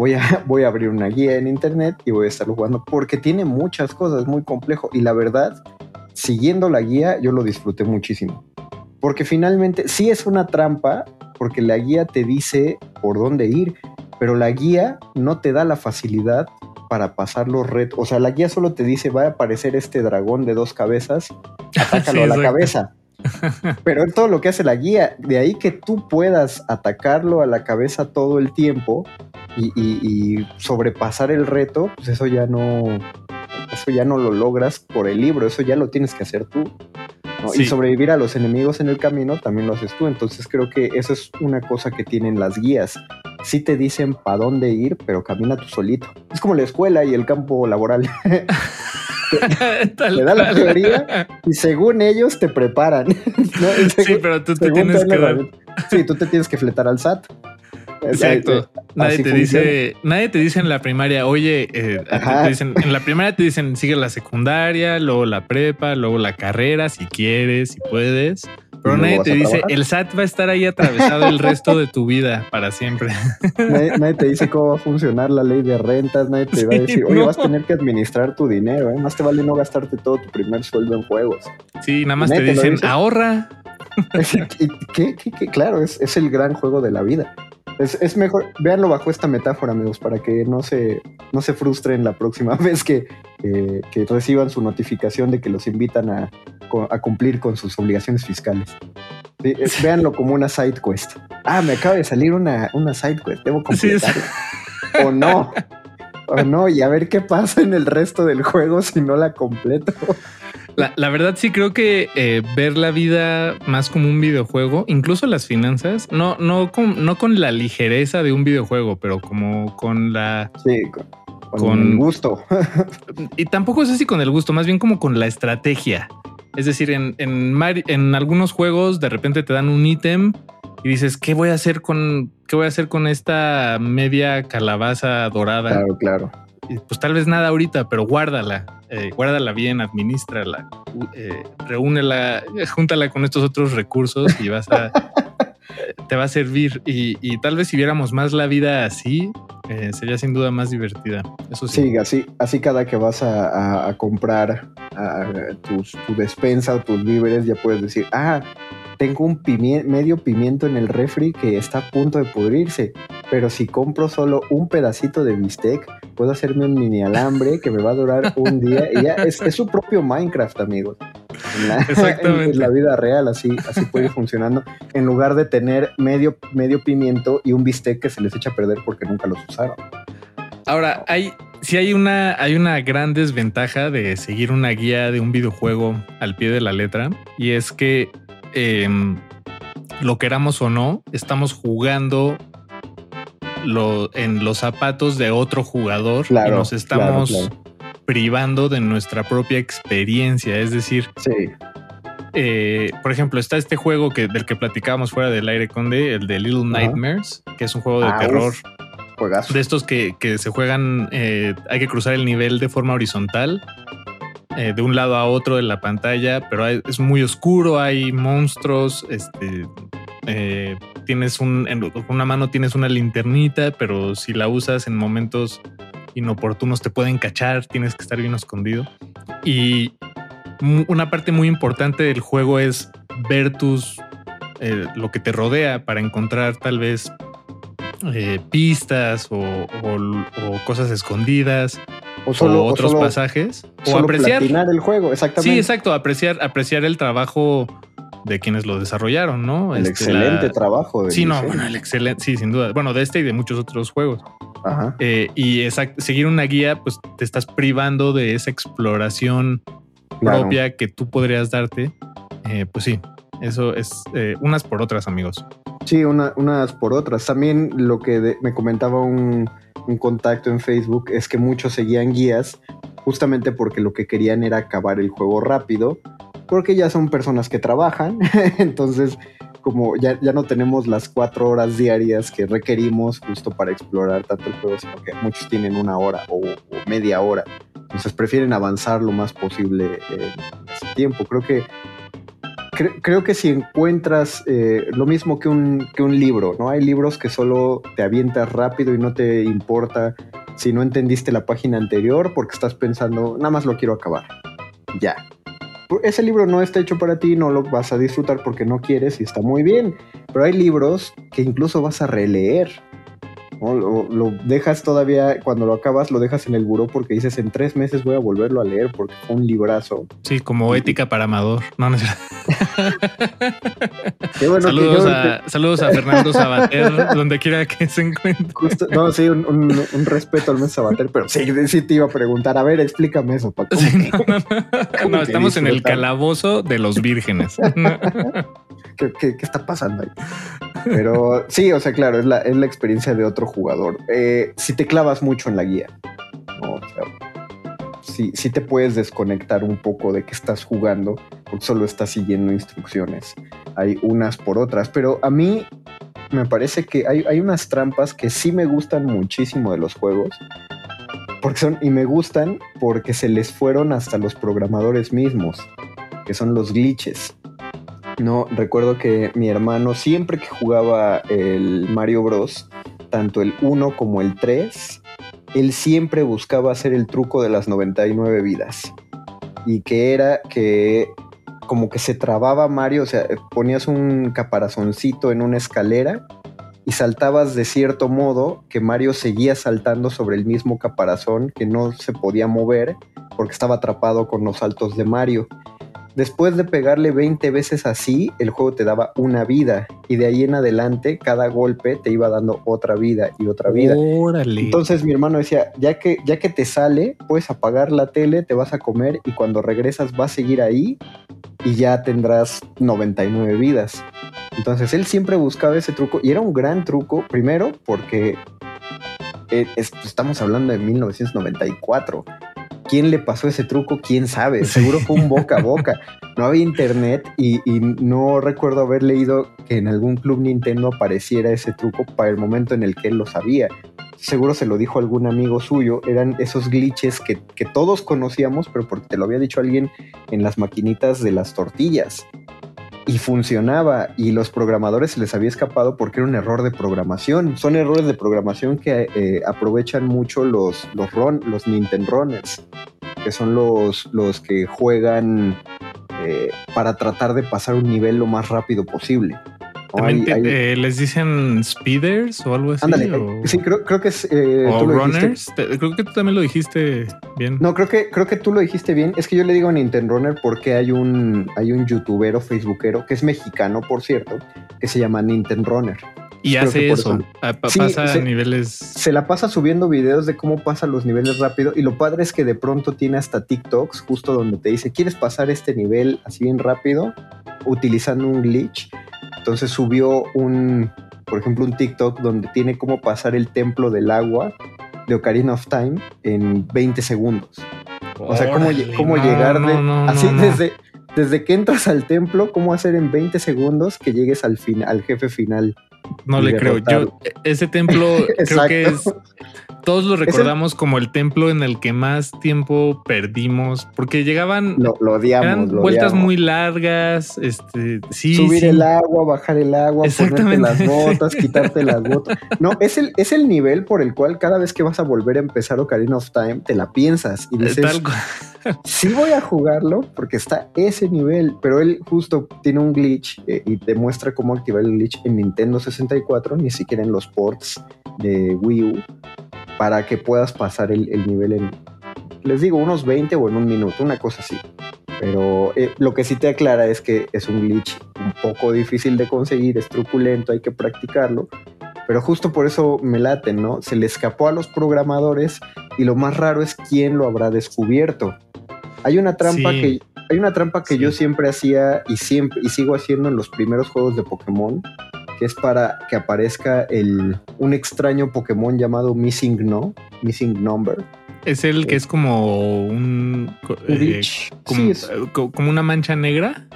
Voy a, [laughs] voy a abrir una guía en internet y voy a estarlo jugando porque tiene muchas cosas, muy complejo y la verdad, siguiendo la guía yo lo disfruté muchísimo. Porque finalmente sí es una trampa porque la guía te dice por dónde ir, pero la guía no te da la facilidad para pasar los retos. O sea, la guía solo te dice, va a aparecer este dragón de dos cabezas, [laughs] atácalo Sí, a la exacto. cabeza. [laughs] Pero es todo lo que hace la guía. De ahí que tú puedas atacarlo a la cabeza todo el tiempo y, y- y sobrepasar el reto, pues eso ya no, eso ya no lo logras por el libro, eso ya lo tienes que hacer tú. ¿no? Sí. Y sobrevivir a los enemigos en el camino también lo haces tú. Entonces creo que esa es una cosa que tienen las guías. Sí te dicen para dónde ir, pero camina tú solito. Es como la escuela y el campo laboral. [laughs] Tal Te da la teoría y según ellos te preparan. [laughs] ¿no? Sí, pero tú te tienes que dar. Sí, tú te tienes que fletar al SAT. Exacto. Nadie así te dice, nadie te dice en la primaria, oye, eh, te- dicen, en la primaria te dicen sigue la secundaria, luego la prepa, luego la carrera, si quieres, si puedes. Pero nadie te dice, trabajar. el SAT va a estar ahí atravesado el resto de tu vida para siempre. [laughs] Nadie, nadie te dice cómo va a funcionar la ley de rentas, nadie te va a decir, oye, no. vas a tener que administrar tu dinero, ¿eh? más te vale no gastarte todo tu primer sueldo en juegos. Sí, nada más te dicen, dice. ahorra. [laughs] ¿Qué, qué- qué- qué? Claro, es, es el gran juego de la vida. Es, es mejor, véanlo bajo esta metáfora, amigos, para que no se, no se frustren la próxima [laughs] vez que, eh, que reciban su notificación de que los invitan a, a cumplir con sus obligaciones fiscales. Sí, eh, véanlo como una side quest. Ah, me acaba de salir una, una side quest, debo Sí, es- completarla. o no. O no, y a ver qué pasa en el resto del juego si no la completo. La, la verdad sí creo que eh, ver la vida más como un videojuego, incluso las finanzas, no, no, con, no con la ligereza de un videojuego, pero como con la... Sí, con, con Con- el gusto. [laughs] Y tampoco es así con el gusto, más bien como con la estrategia. Es decir, en, en, en algunos juegos de repente te dan un ítem y dices, ¿qué voy a hacer con, qué voy a hacer con esta media calabaza dorada? Claro, claro. Y, pues tal vez nada ahorita, pero guárdala, eh, guárdala bien, administrala, eh, reúnela, eh, júntala con estos otros recursos y vas a, [laughs] te va a servir. Y, y tal vez si viéramos más la vida así, eh, sería sin duda más divertida. Eso sí. Sí, así, así cada que vas a, a- a comprar tus, tu despensa o tus víveres, ya puedes decir, ah, tengo un pimie- medio pimiento en el refri que está a punto de pudrirse, pero si compro solo un pedacito de bistec, puedo hacerme un mini alambre que me va a durar un día y ya es, es su propio Minecraft, amigos. En la, [laughs] Exactamente. en la vida real, así, así puede ir funcionando, en lugar de tener medio, medio pimiento y un bistec que se les echa a perder porque nunca los usaron. Ahora, hay, sí hay una, hay una gran desventaja de seguir una guía de un videojuego al pie de la letra, y es que em, lo queramos o no, estamos jugando lo, en los zapatos de otro jugador y nos estamos claro, claro. privando de nuestra propia experiencia. Es decir, Sí, eh, por ejemplo, está este juego que, del que platicábamos fuera del aire conde, el de Little. Nightmares, que es un juego de Ah, terror uf. juegazo. de estos que, que se juegan, eh, hay que cruzar el nivel de forma horizontal, eh, de un lado a otro de la pantalla, pero hay- es muy oscuro, hay monstruos, este, eh, tienes un, en una mano tienes una linternita, pero si la usas en momentos inoportunos te pueden cachar, tienes que estar bien escondido. Y una parte muy importante del juego es ver tus, eh, lo que te rodea para encontrar tal vez eh, pistas o, o- o cosas escondidas O solo, o o otros solo- pasajes o solo apreciar el juego, exactamente. sí exacto apreciar apreciar el trabajo de quienes lo desarrollaron no El Este, excelente la- trabajo. de sí no bueno el excelente sí sin duda bueno de este y de muchos otros juegos Ajá. Eh, y exact- seguir una guía pues te estás privando de esa exploración Claro. propia que tú podrías darte Eh, pues sí eso es eh, unas por otras amigos Sí, una- unas por otras. También lo que de- me comentaba un, un contacto en Facebook es que muchos seguían guías justamente porque lo que querían era acabar el juego rápido, porque ya son personas que trabajan, [laughs] entonces como ya, ya no tenemos las cuatro horas diarias que requerimos justo para explorar tanto el juego, sino que muchos tienen una hora o, media hora, entonces prefieren avanzar lo más posible en ese tiempo. Creo que cre- creo que si encuentras eh, lo mismo que un, que un libro, ¿no? Hay libros que solo te avientas rápido y no te importa si no entendiste la página anterior porque estás pensando, nada más lo quiero acabar. Ya. Ese libro no está hecho para ti, no lo vas a disfrutar porque no quieres y está muy bien. Pero hay libros que incluso vas a releer. ¿no? Lo, lo dejas todavía, cuando lo acabas, lo dejas en el buró porque dices, en tres meses voy a volverlo a leer porque fue un librazo. sí como ética para amador no, no es [laughs] [laughs] bueno saludos, yo- a, saludos a Fernando Sabater, [laughs] donde quiera que se encuentre. Justo- no, sí, un, un- un respeto al mes Sabater, pero sí, sí te iba a preguntar. A ver, explícame eso, Paco. Sí, no, no, no. ¿Cómo No, que estamos en el calabozo de los vírgenes. [laughs] ¿Qué, qué- qué está pasando ahí? Pero sí, o sea, claro, es la, es la experiencia de otro jugador. Eh, si te clavas mucho en la guía, ¿no? O sea, sí, sí te puedes desconectar un poco de que estás jugando, porque solo estás siguiendo instrucciones. Hay unas por otras, pero a mí me parece que hay, hay unas trampas que sí me gustan muchísimo de los juegos. Porque son, y me gustan porque se les fueron hasta los programadores mismos, que son los glitches. No, recuerdo que mi hermano siempre que jugaba el Mario Bros, tanto el 1 como el 3, él siempre buscaba hacer el truco de las 99 vidas. Y que era que como que se trababa Mario, o sea, ponías un caparazoncito en una escalera y saltabas de cierto modo que Mario seguía saltando sobre el mismo caparazón que no se podía mover porque estaba atrapado con los saltos de Mario. Después de pegarle 20 veces así, el juego te daba una vida y de ahí en adelante cada golpe te iba dando otra vida y otra vida. Órale. Entonces mi hermano decía, ya que, ya que te sale, puedes apagar la tele, te vas a comer y cuando regresas vas a seguir ahí y ya tendrás 99 vidas. Entonces él siempre buscaba ese truco y era un gran truco, primero porque eh, es- estamos hablando de 1994. ¿Quién le pasó ese truco? ¿Quién sabe? Seguro fue un boca a [laughs] boca. No había internet y, y no recuerdo haber leído que en algún club Nintendo apareciera ese truco para el momento en el que él lo sabía seguro se lo dijo algún amigo suyo, eran esos glitches que, que todos conocíamos, pero porque te lo había dicho alguien en las maquinitas de las tortillas. Y funcionaba, y los programadores se les había escapado porque era un error de programación. Son errores de programación que eh, aprovechan mucho los, los, Nintendo Runners, que son los, los que juegan eh, para tratar de pasar un nivel lo más rápido posible. También Hay- te- hay- eh, les dicen speeders o algo así. Ándale, o, sí, creo, creo que es... eh, o runners. Te- creo que tú también lo dijiste bien. No, creo que, creo que tú lo dijiste bien. Es que yo le digo a Nintendo Runner porque hay un, hay un youtubero, facebookero, que es mexicano, por cierto, que se llama Nintendo Runner. y creo hace eso. eso. Pa- Sí, pasa a niveles. Se la pasa subiendo videos de cómo pasa los niveles rápido y lo padre es que de pronto tiene hasta TikToks justo donde te dice, ¿quieres pasar este nivel así bien rápido? Utilizando un glitch. Entonces subió un, por ejemplo, un TikTok donde tiene cómo pasar el templo del agua de Ocarina of Time en 20 segundos. O sea, cómo, cómo no, llegar de no, no, así desde desde que entras al templo, cómo hacer en 20 segundos que llegues al fin, al jefe final. No le creo. Yo, derrotarlo. ese templo [laughs] creo que es. Todos lo recordamos como el templo en el que más tiempo perdimos, porque llegaban. Lo, lo odiamos, eran lo vueltas odiamos. muy largas. Este, sí, Subir sí. el agua, bajar el agua, ponerte las botas, [laughs] quitarte las botas. No, es el, es el nivel por el cual cada vez que vas a volver a empezar Ocarina of Time, te la piensas y Eh, dices, [laughs] sí voy a jugarlo porque está ese nivel, pero él justo tiene un glitch eh, y te muestra cómo activar el glitch en Nintendo 64, ni siquiera en los ports de Wii U, para que puedas pasar el, el nivel en, les digo, unos 20 o en un minuto, una cosa así. Pero eh, lo que sí te aclara es que es un glitch un poco difícil de conseguir, es truculento, hay que practicarlo. Pero justo por eso me late, ¿no? Se le escapó a los programadores y lo más raro es quién lo habrá descubierto. Hay una trampa Sí. que hay una trampa que Sí. yo siempre hacía y siempre y sigo haciendo en los primeros juegos de Pokémon, que es para que aparezca el un extraño Pokémon llamado Missing No, Missing Number. Es el que es como un. eh, glitch. como, Sí, es- eh, co- como una mancha negra.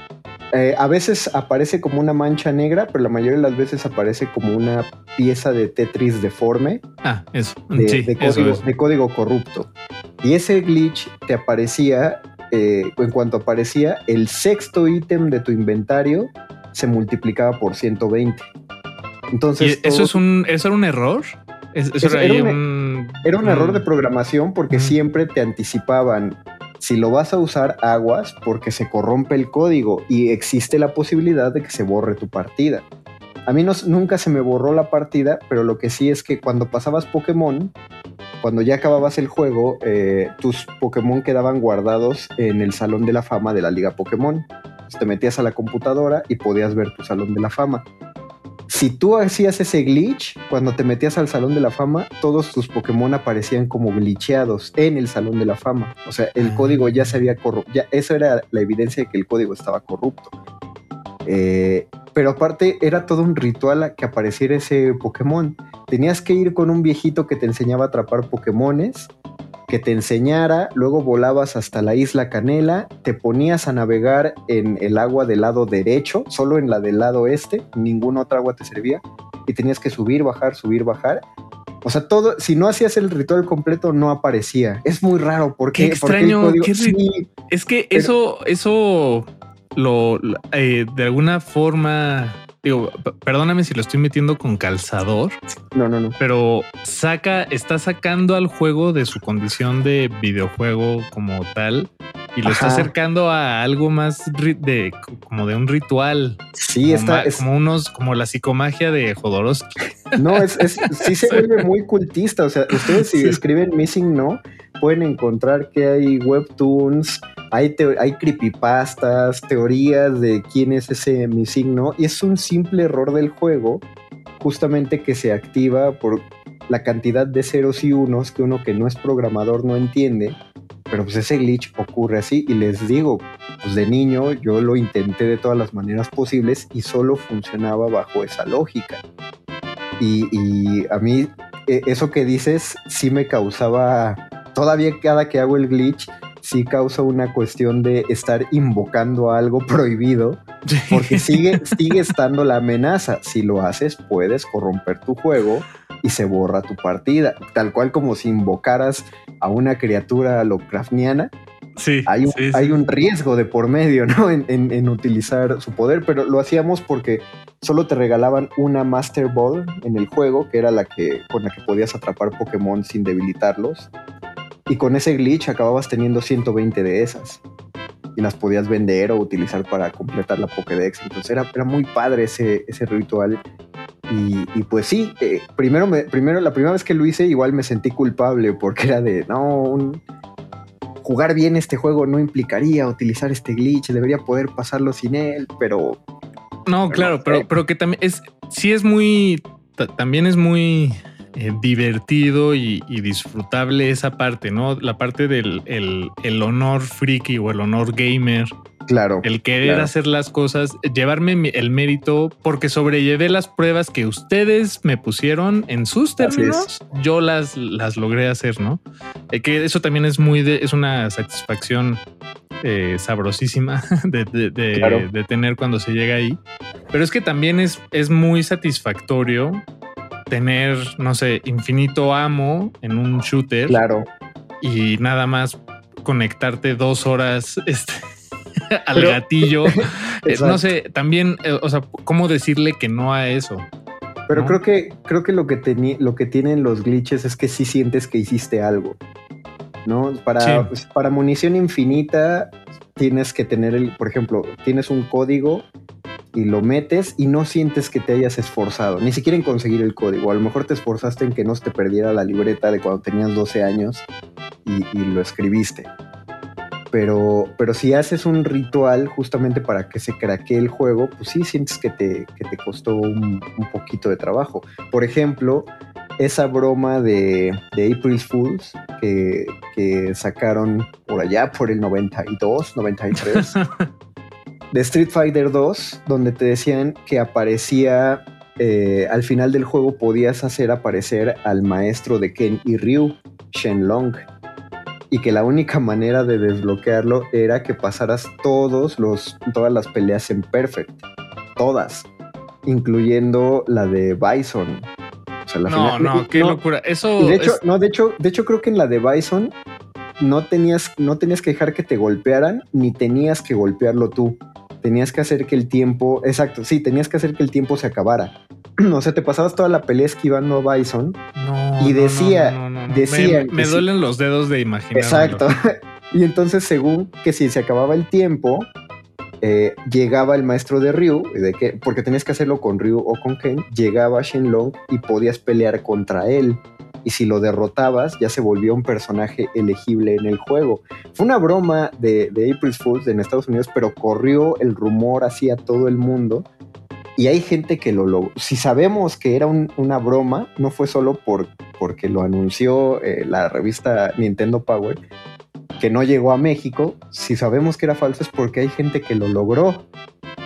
Eh, a veces aparece como una mancha negra, pero la mayoría de las veces aparece como una pieza de Tetris deforme Ah, eso. de, sí, de eso código, es. de código corrupto. Y ese glitch te aparecía, eh, en cuanto aparecía, el sexto ítem de tu inventario se multiplicaba por 120. Entonces, ¿Y eso todo- es un, eso era un error? Es- Eso, Eso era, un- un, Era un error de programación porque siempre te anticipaban. Si lo vas a usar, aguas porque se corrompe el código y existe la posibilidad de que se borre tu partida. A mí no- nunca se me borró la partida, pero lo que sí es que cuando pasabas Pokémon, cuando ya acababas el juego, eh, tus Pokémon quedaban guardados en el Salón de la Fama de la Liga Pokémon. Entonces te metías a la computadora y podías ver tu salón de la fama. Si tú hacías ese glitch, cuando te metías al Salón de la Fama, todos tus Pokémon aparecían como glitcheados en el Salón de la Fama. O sea, el Ah. código ya se había corrupto. Eso era la evidencia de que el código estaba corrupto. Eh, pero aparte era todo un ritual a que apareciera ese Pokémon. Tenías que ir con un viejito que te enseñaba a atrapar Pokémones, que te enseñara, luego volabas hasta la isla Canela, te ponías a navegar en el agua del lado derecho, solo en la del lado este, ninguna otra agua te servía, y tenías que subir, bajar, subir, bajar. O sea, todo, si no hacías el ritual completo, no aparecía. Es muy raro porque Qué extraño, qué sí, Es que Pero- eso, eso lo lo- eh, de alguna forma, digo, perdóname si lo estoy metiendo con calzador, no, no, no. pero saca, está sacando al juego de su condición de videojuego como tal y lo está acercando a algo más de como de un ritual. Sí, como, está, es- como unos, como la psicomagia de Jodorowsky. [laughs] No, es, es- sí se [laughs] vuelve muy cultista. O sea, ustedes si Sí. escriben Missing No, pueden encontrar que hay webtoons, hay, hay creepypastas, teorías de quién es ese Missing No. Y es un simple error del juego, justamente que se activa por la cantidad de ceros y unos que uno que no es programador no entiende. Pero pues ese glitch ocurre así y les digo, pues de niño yo lo intenté de todas las maneras posibles y solo funcionaba bajo esa lógica. Y, a mí eh, eso que dices sí me causaba, todavía cada que hago el glitch, sí causa una cuestión de estar invocando algo [laughs] prohibido, porque sigue, sigue estando la amenaza. Si lo haces, puedes corromper tu juego y se borra tu partida, tal cual como si invocaras a una criatura Lovecraftiana, Sí, hay un, sí, sí. hay un riesgo de por medio, ¿no? [laughs] En, en- en utilizar su poder, pero lo hacíamos porque solo te regalaban una Master Ball en el juego, que era la que con la que podías atrapar Pokémon sin debilitarlos. Y con ese glitch acababas teniendo 120 de esas. Y las podías vender o utilizar para completar la Pokédex. Entonces era, era muy padre ese, ese ritual. Y, y pues sí, eh, primero, me, primero, la primera vez que lo hice, igual me sentí culpable porque era de, no, un, jugar bien este juego no implicaría utilizar este glitch, debería poder pasarlo sin él, pero No, claro, pero, pero que también es, sí es muy, ta- también es muy eh, divertido y, y disfrutable esa parte, ¿no? La parte del el, el honor friki o el honor gamer, claro. el querer Claro. hacer las cosas, llevarme el mérito porque sobrellevé las pruebas que ustedes me pusieron en sus términos, yo las, las logré hacer, ¿no? Eh, que eso también es muy de, es una satisfacción eh, sabrosísima [laughs] de, de- de- Claro. de tener cuando se llega ahí. Pero es que también es, es muy satisfactorio tener, no sé, infinito amo en un shooter Claro. y nada más conectarte dos horas [laughs] este, [laughs] al Pero- gatillo. [laughs] Eh, no sé, también, eh, o sea, ¿cómo decirle que no a eso? Pero ¿no? creo que creo que lo que lo que tienen los glitches es que sí sientes que hiciste algo. ¿No? Para, Sí. pues, para munición infinita tienes que tener el, por ejemplo, tienes un código y lo metes y no sientes que te hayas esforzado, ni siquiera en conseguir el código. A lo mejor te esforzaste en que no se te perdiera la libreta de cuando tenías 12 años y, y lo escribiste. Pero, pero si haces un ritual justamente para que se craquee el juego, pues sí sientes que te, que te costó un, un poquito de trabajo. Por ejemplo, esa broma de, de April Fools que, que sacaron por allá por el 92, 93, [laughs] de Street Fighter 2, donde te decían que aparecía eh, al final del juego, podías hacer aparecer al maestro de Ken y Ryu, Shenlong y que la única manera de desbloquearlo era que pasaras todos los, todas las peleas en Perfect. Todas. Incluyendo la de Bison. O sea, la No, final- no, qué no, locura. Eso de hecho, es- no, de hecho, de hecho, creo que en la de Bison no tenías, no tenías que dejar que te golpearan, ni tenías que golpearlo tú. Tenías que hacer que el tiempo. Exacto, sí, tenías que hacer que el tiempo se acabara. [clears throat] o sea, te pasabas toda la pelea esquivando a Bison. no, y decía- no, no, decía me, sí. duelen los dedos de imaginar. Exacto. [laughs] y entonces, según que si se acababa el tiempo, eh, llegaba el maestro de Ryu, de que, porque tenías que hacerlo con Ryu o con Ken, llegaba Shenlong y podías pelear contra él. y si lo derrotabas ya se volvió un personaje elegible en el juego. Fue una broma de, de April Fools en Estados Unidos, pero corrió el rumor hacia todo el mundo y hay gente que lo logró. Si sabemos que era una broma, no fue solo por, porque lo anunció eh, la revista Nintendo Power, que no llegó a México. Si sabemos que era falso es porque hay gente que lo logró.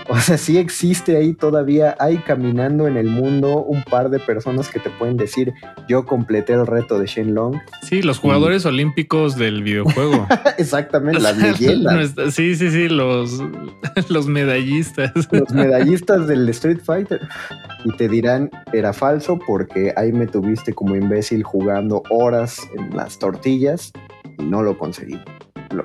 [laughs] O sea, sí existe ahí todavía, hay caminando en el mundo un par de personas que te pueden decir, yo completé el reto de Shenlong. Sí, los jugadores olímpicos del videojuego. [laughs] Exactamente, las [laughs] leyendas. sí, sí, sí, los, los medallistas. Los medallistas del Street Fighter. Y te dirán, era falso porque ahí me tuviste como imbécil jugando horas en las tortillas y no lo conseguí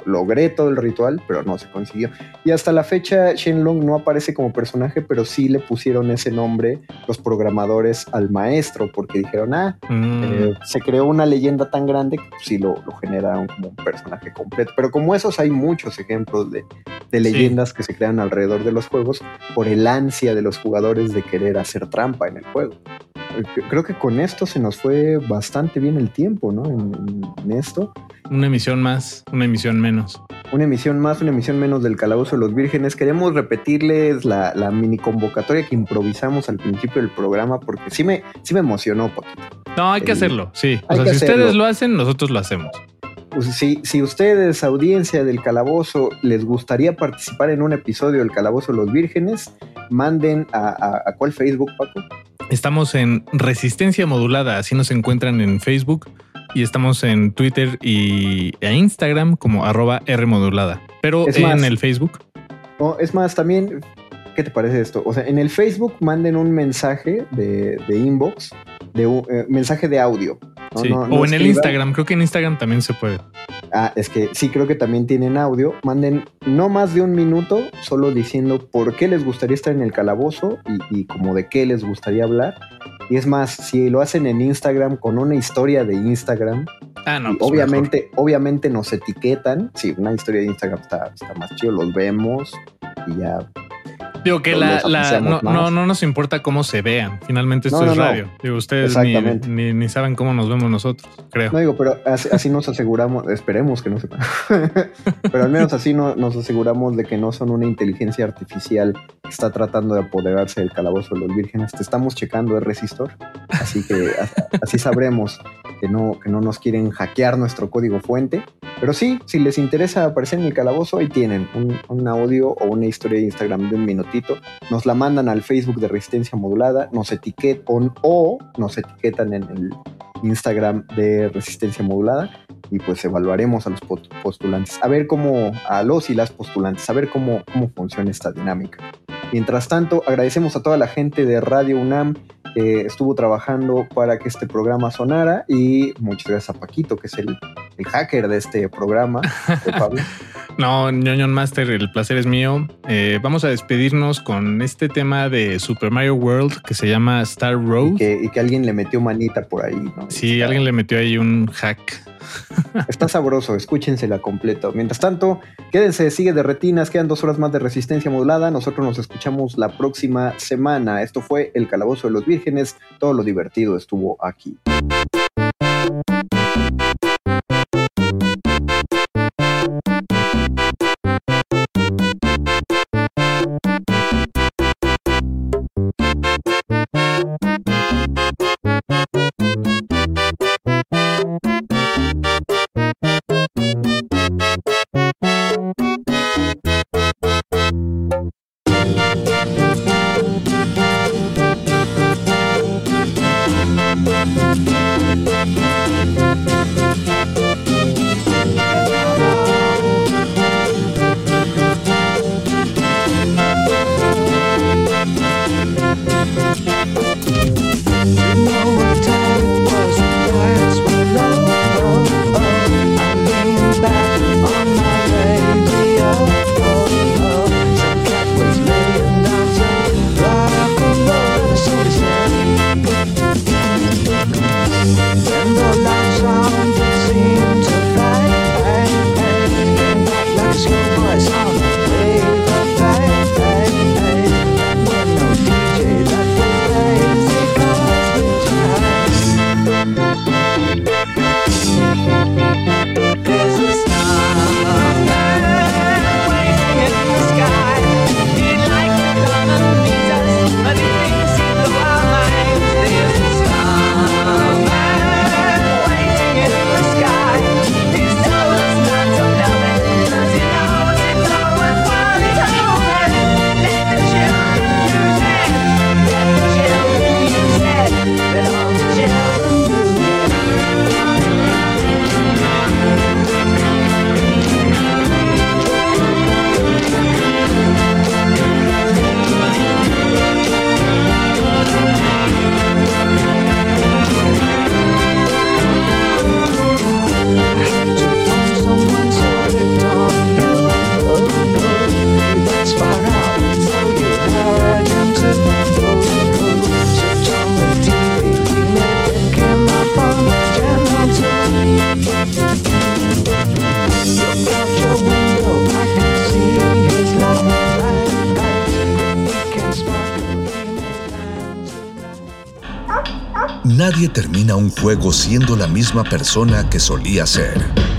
logré todo el ritual, pero no se consiguió. Y hasta la fecha Shenlong no aparece como personaje, pero sí le pusieron ese nombre los programadores al maestro, porque dijeron, ah, mm. eh, se creó una leyenda tan grande que sí lo, lo, generaron como un personaje completo. Pero como esos hay muchos ejemplos de, leyendas que se crean alrededor de los juegos por el ansia de los jugadores de querer hacer trampa en el juego creo que con esto se nos fue bastante bien el tiempo, ¿no? En, esto. Una emisión más, una emisión menos. Una emisión más, una emisión menos del Calabozo de los Vírgenes. Queremos repetirles la, mini convocatoria que improvisamos al principio del programa porque sí me, sí me emocionó poquito. No, hay que hacerlo, sí. O sea, si ustedes lo hacen, nosotros lo hacemos. Pues si, si ustedes, audiencia del Calabozo, les gustaría participar en un episodio del Calabozo de los Vírgenes, manden a, a cuál Facebook, Paco. Estamos en Resistencia Modulada, así nos encuentran en Facebook y estamos en Twitter y e Instagram como arroba Rmodulada. Pero en el Facebook. es más, también, ¿qué te parece esto? O sea, en el Facebook manden un mensaje de, inbox, de eh, mensaje de audio. o en el Instagram, creo que en Instagram también se puede. Ah, es que sí, creo que también tienen audio. Manden no más de un minuto solo diciendo por qué les gustaría estar en el calabozo y, como de qué les gustaría hablar. Y es más, si lo hacen en Instagram con una historia de Instagram, ah, no, pues obviamente, obviamente nos etiquetan. Sí, una historia de Instagram está, está más chido, los vemos y ya Digo que la, no, no, nos importa cómo se vean. Finalmente esto es radio. Digo, ustedes ni, ni, saben cómo nos vemos nosotros, creo. No digo, pero así, nos aseguramos, esperemos que no sepan. [laughs] pero al menos así no, nos aseguramos de que no son una inteligencia artificial que está tratando de apoderarse del calabozo de los vírgenes. Te estamos checando el resistor. Así que [laughs] así sabremos que no, que no nos quieren hackear nuestro código fuente. Pero sí, si les interesa aparecer en el calabozo, ahí tienen un, un audio o una historia de Instagram de un minuto nos la mandan al Facebook de Resistencia Modulada, nos etiquetan o nos etiquetan en el Instagram de Resistencia Modulada y pues evaluaremos a los postulantes, a ver cómo, a los y las postulantes, a ver cómo, cómo funciona esta dinámica. Mientras tanto, agradecemos a toda la gente de Radio UNAM que estuvo trabajando para que este programa sonara y muchas gracias a Paquito, que es el, el hacker de este programa, de Pablo. [laughs] No, ñoño Master, el placer es mío. Eh, vamos a despedirnos con este tema de Super Mario World que se llama Star Road. Y que, alguien le metió manita por ahí, ¿no? Sí, alguien le metió ahí un hack. [laughs] Está sabroso, escúchensela completo. Mientras tanto, quédense, sigue de retinas, quedan dos horas más de resistencia modulada. Nosotros nos escuchamos la próxima semana. Esto fue El Calabozo de los Vírgenes. Todo lo divertido estuvo aquí. Juego siendo la misma persona que solía ser.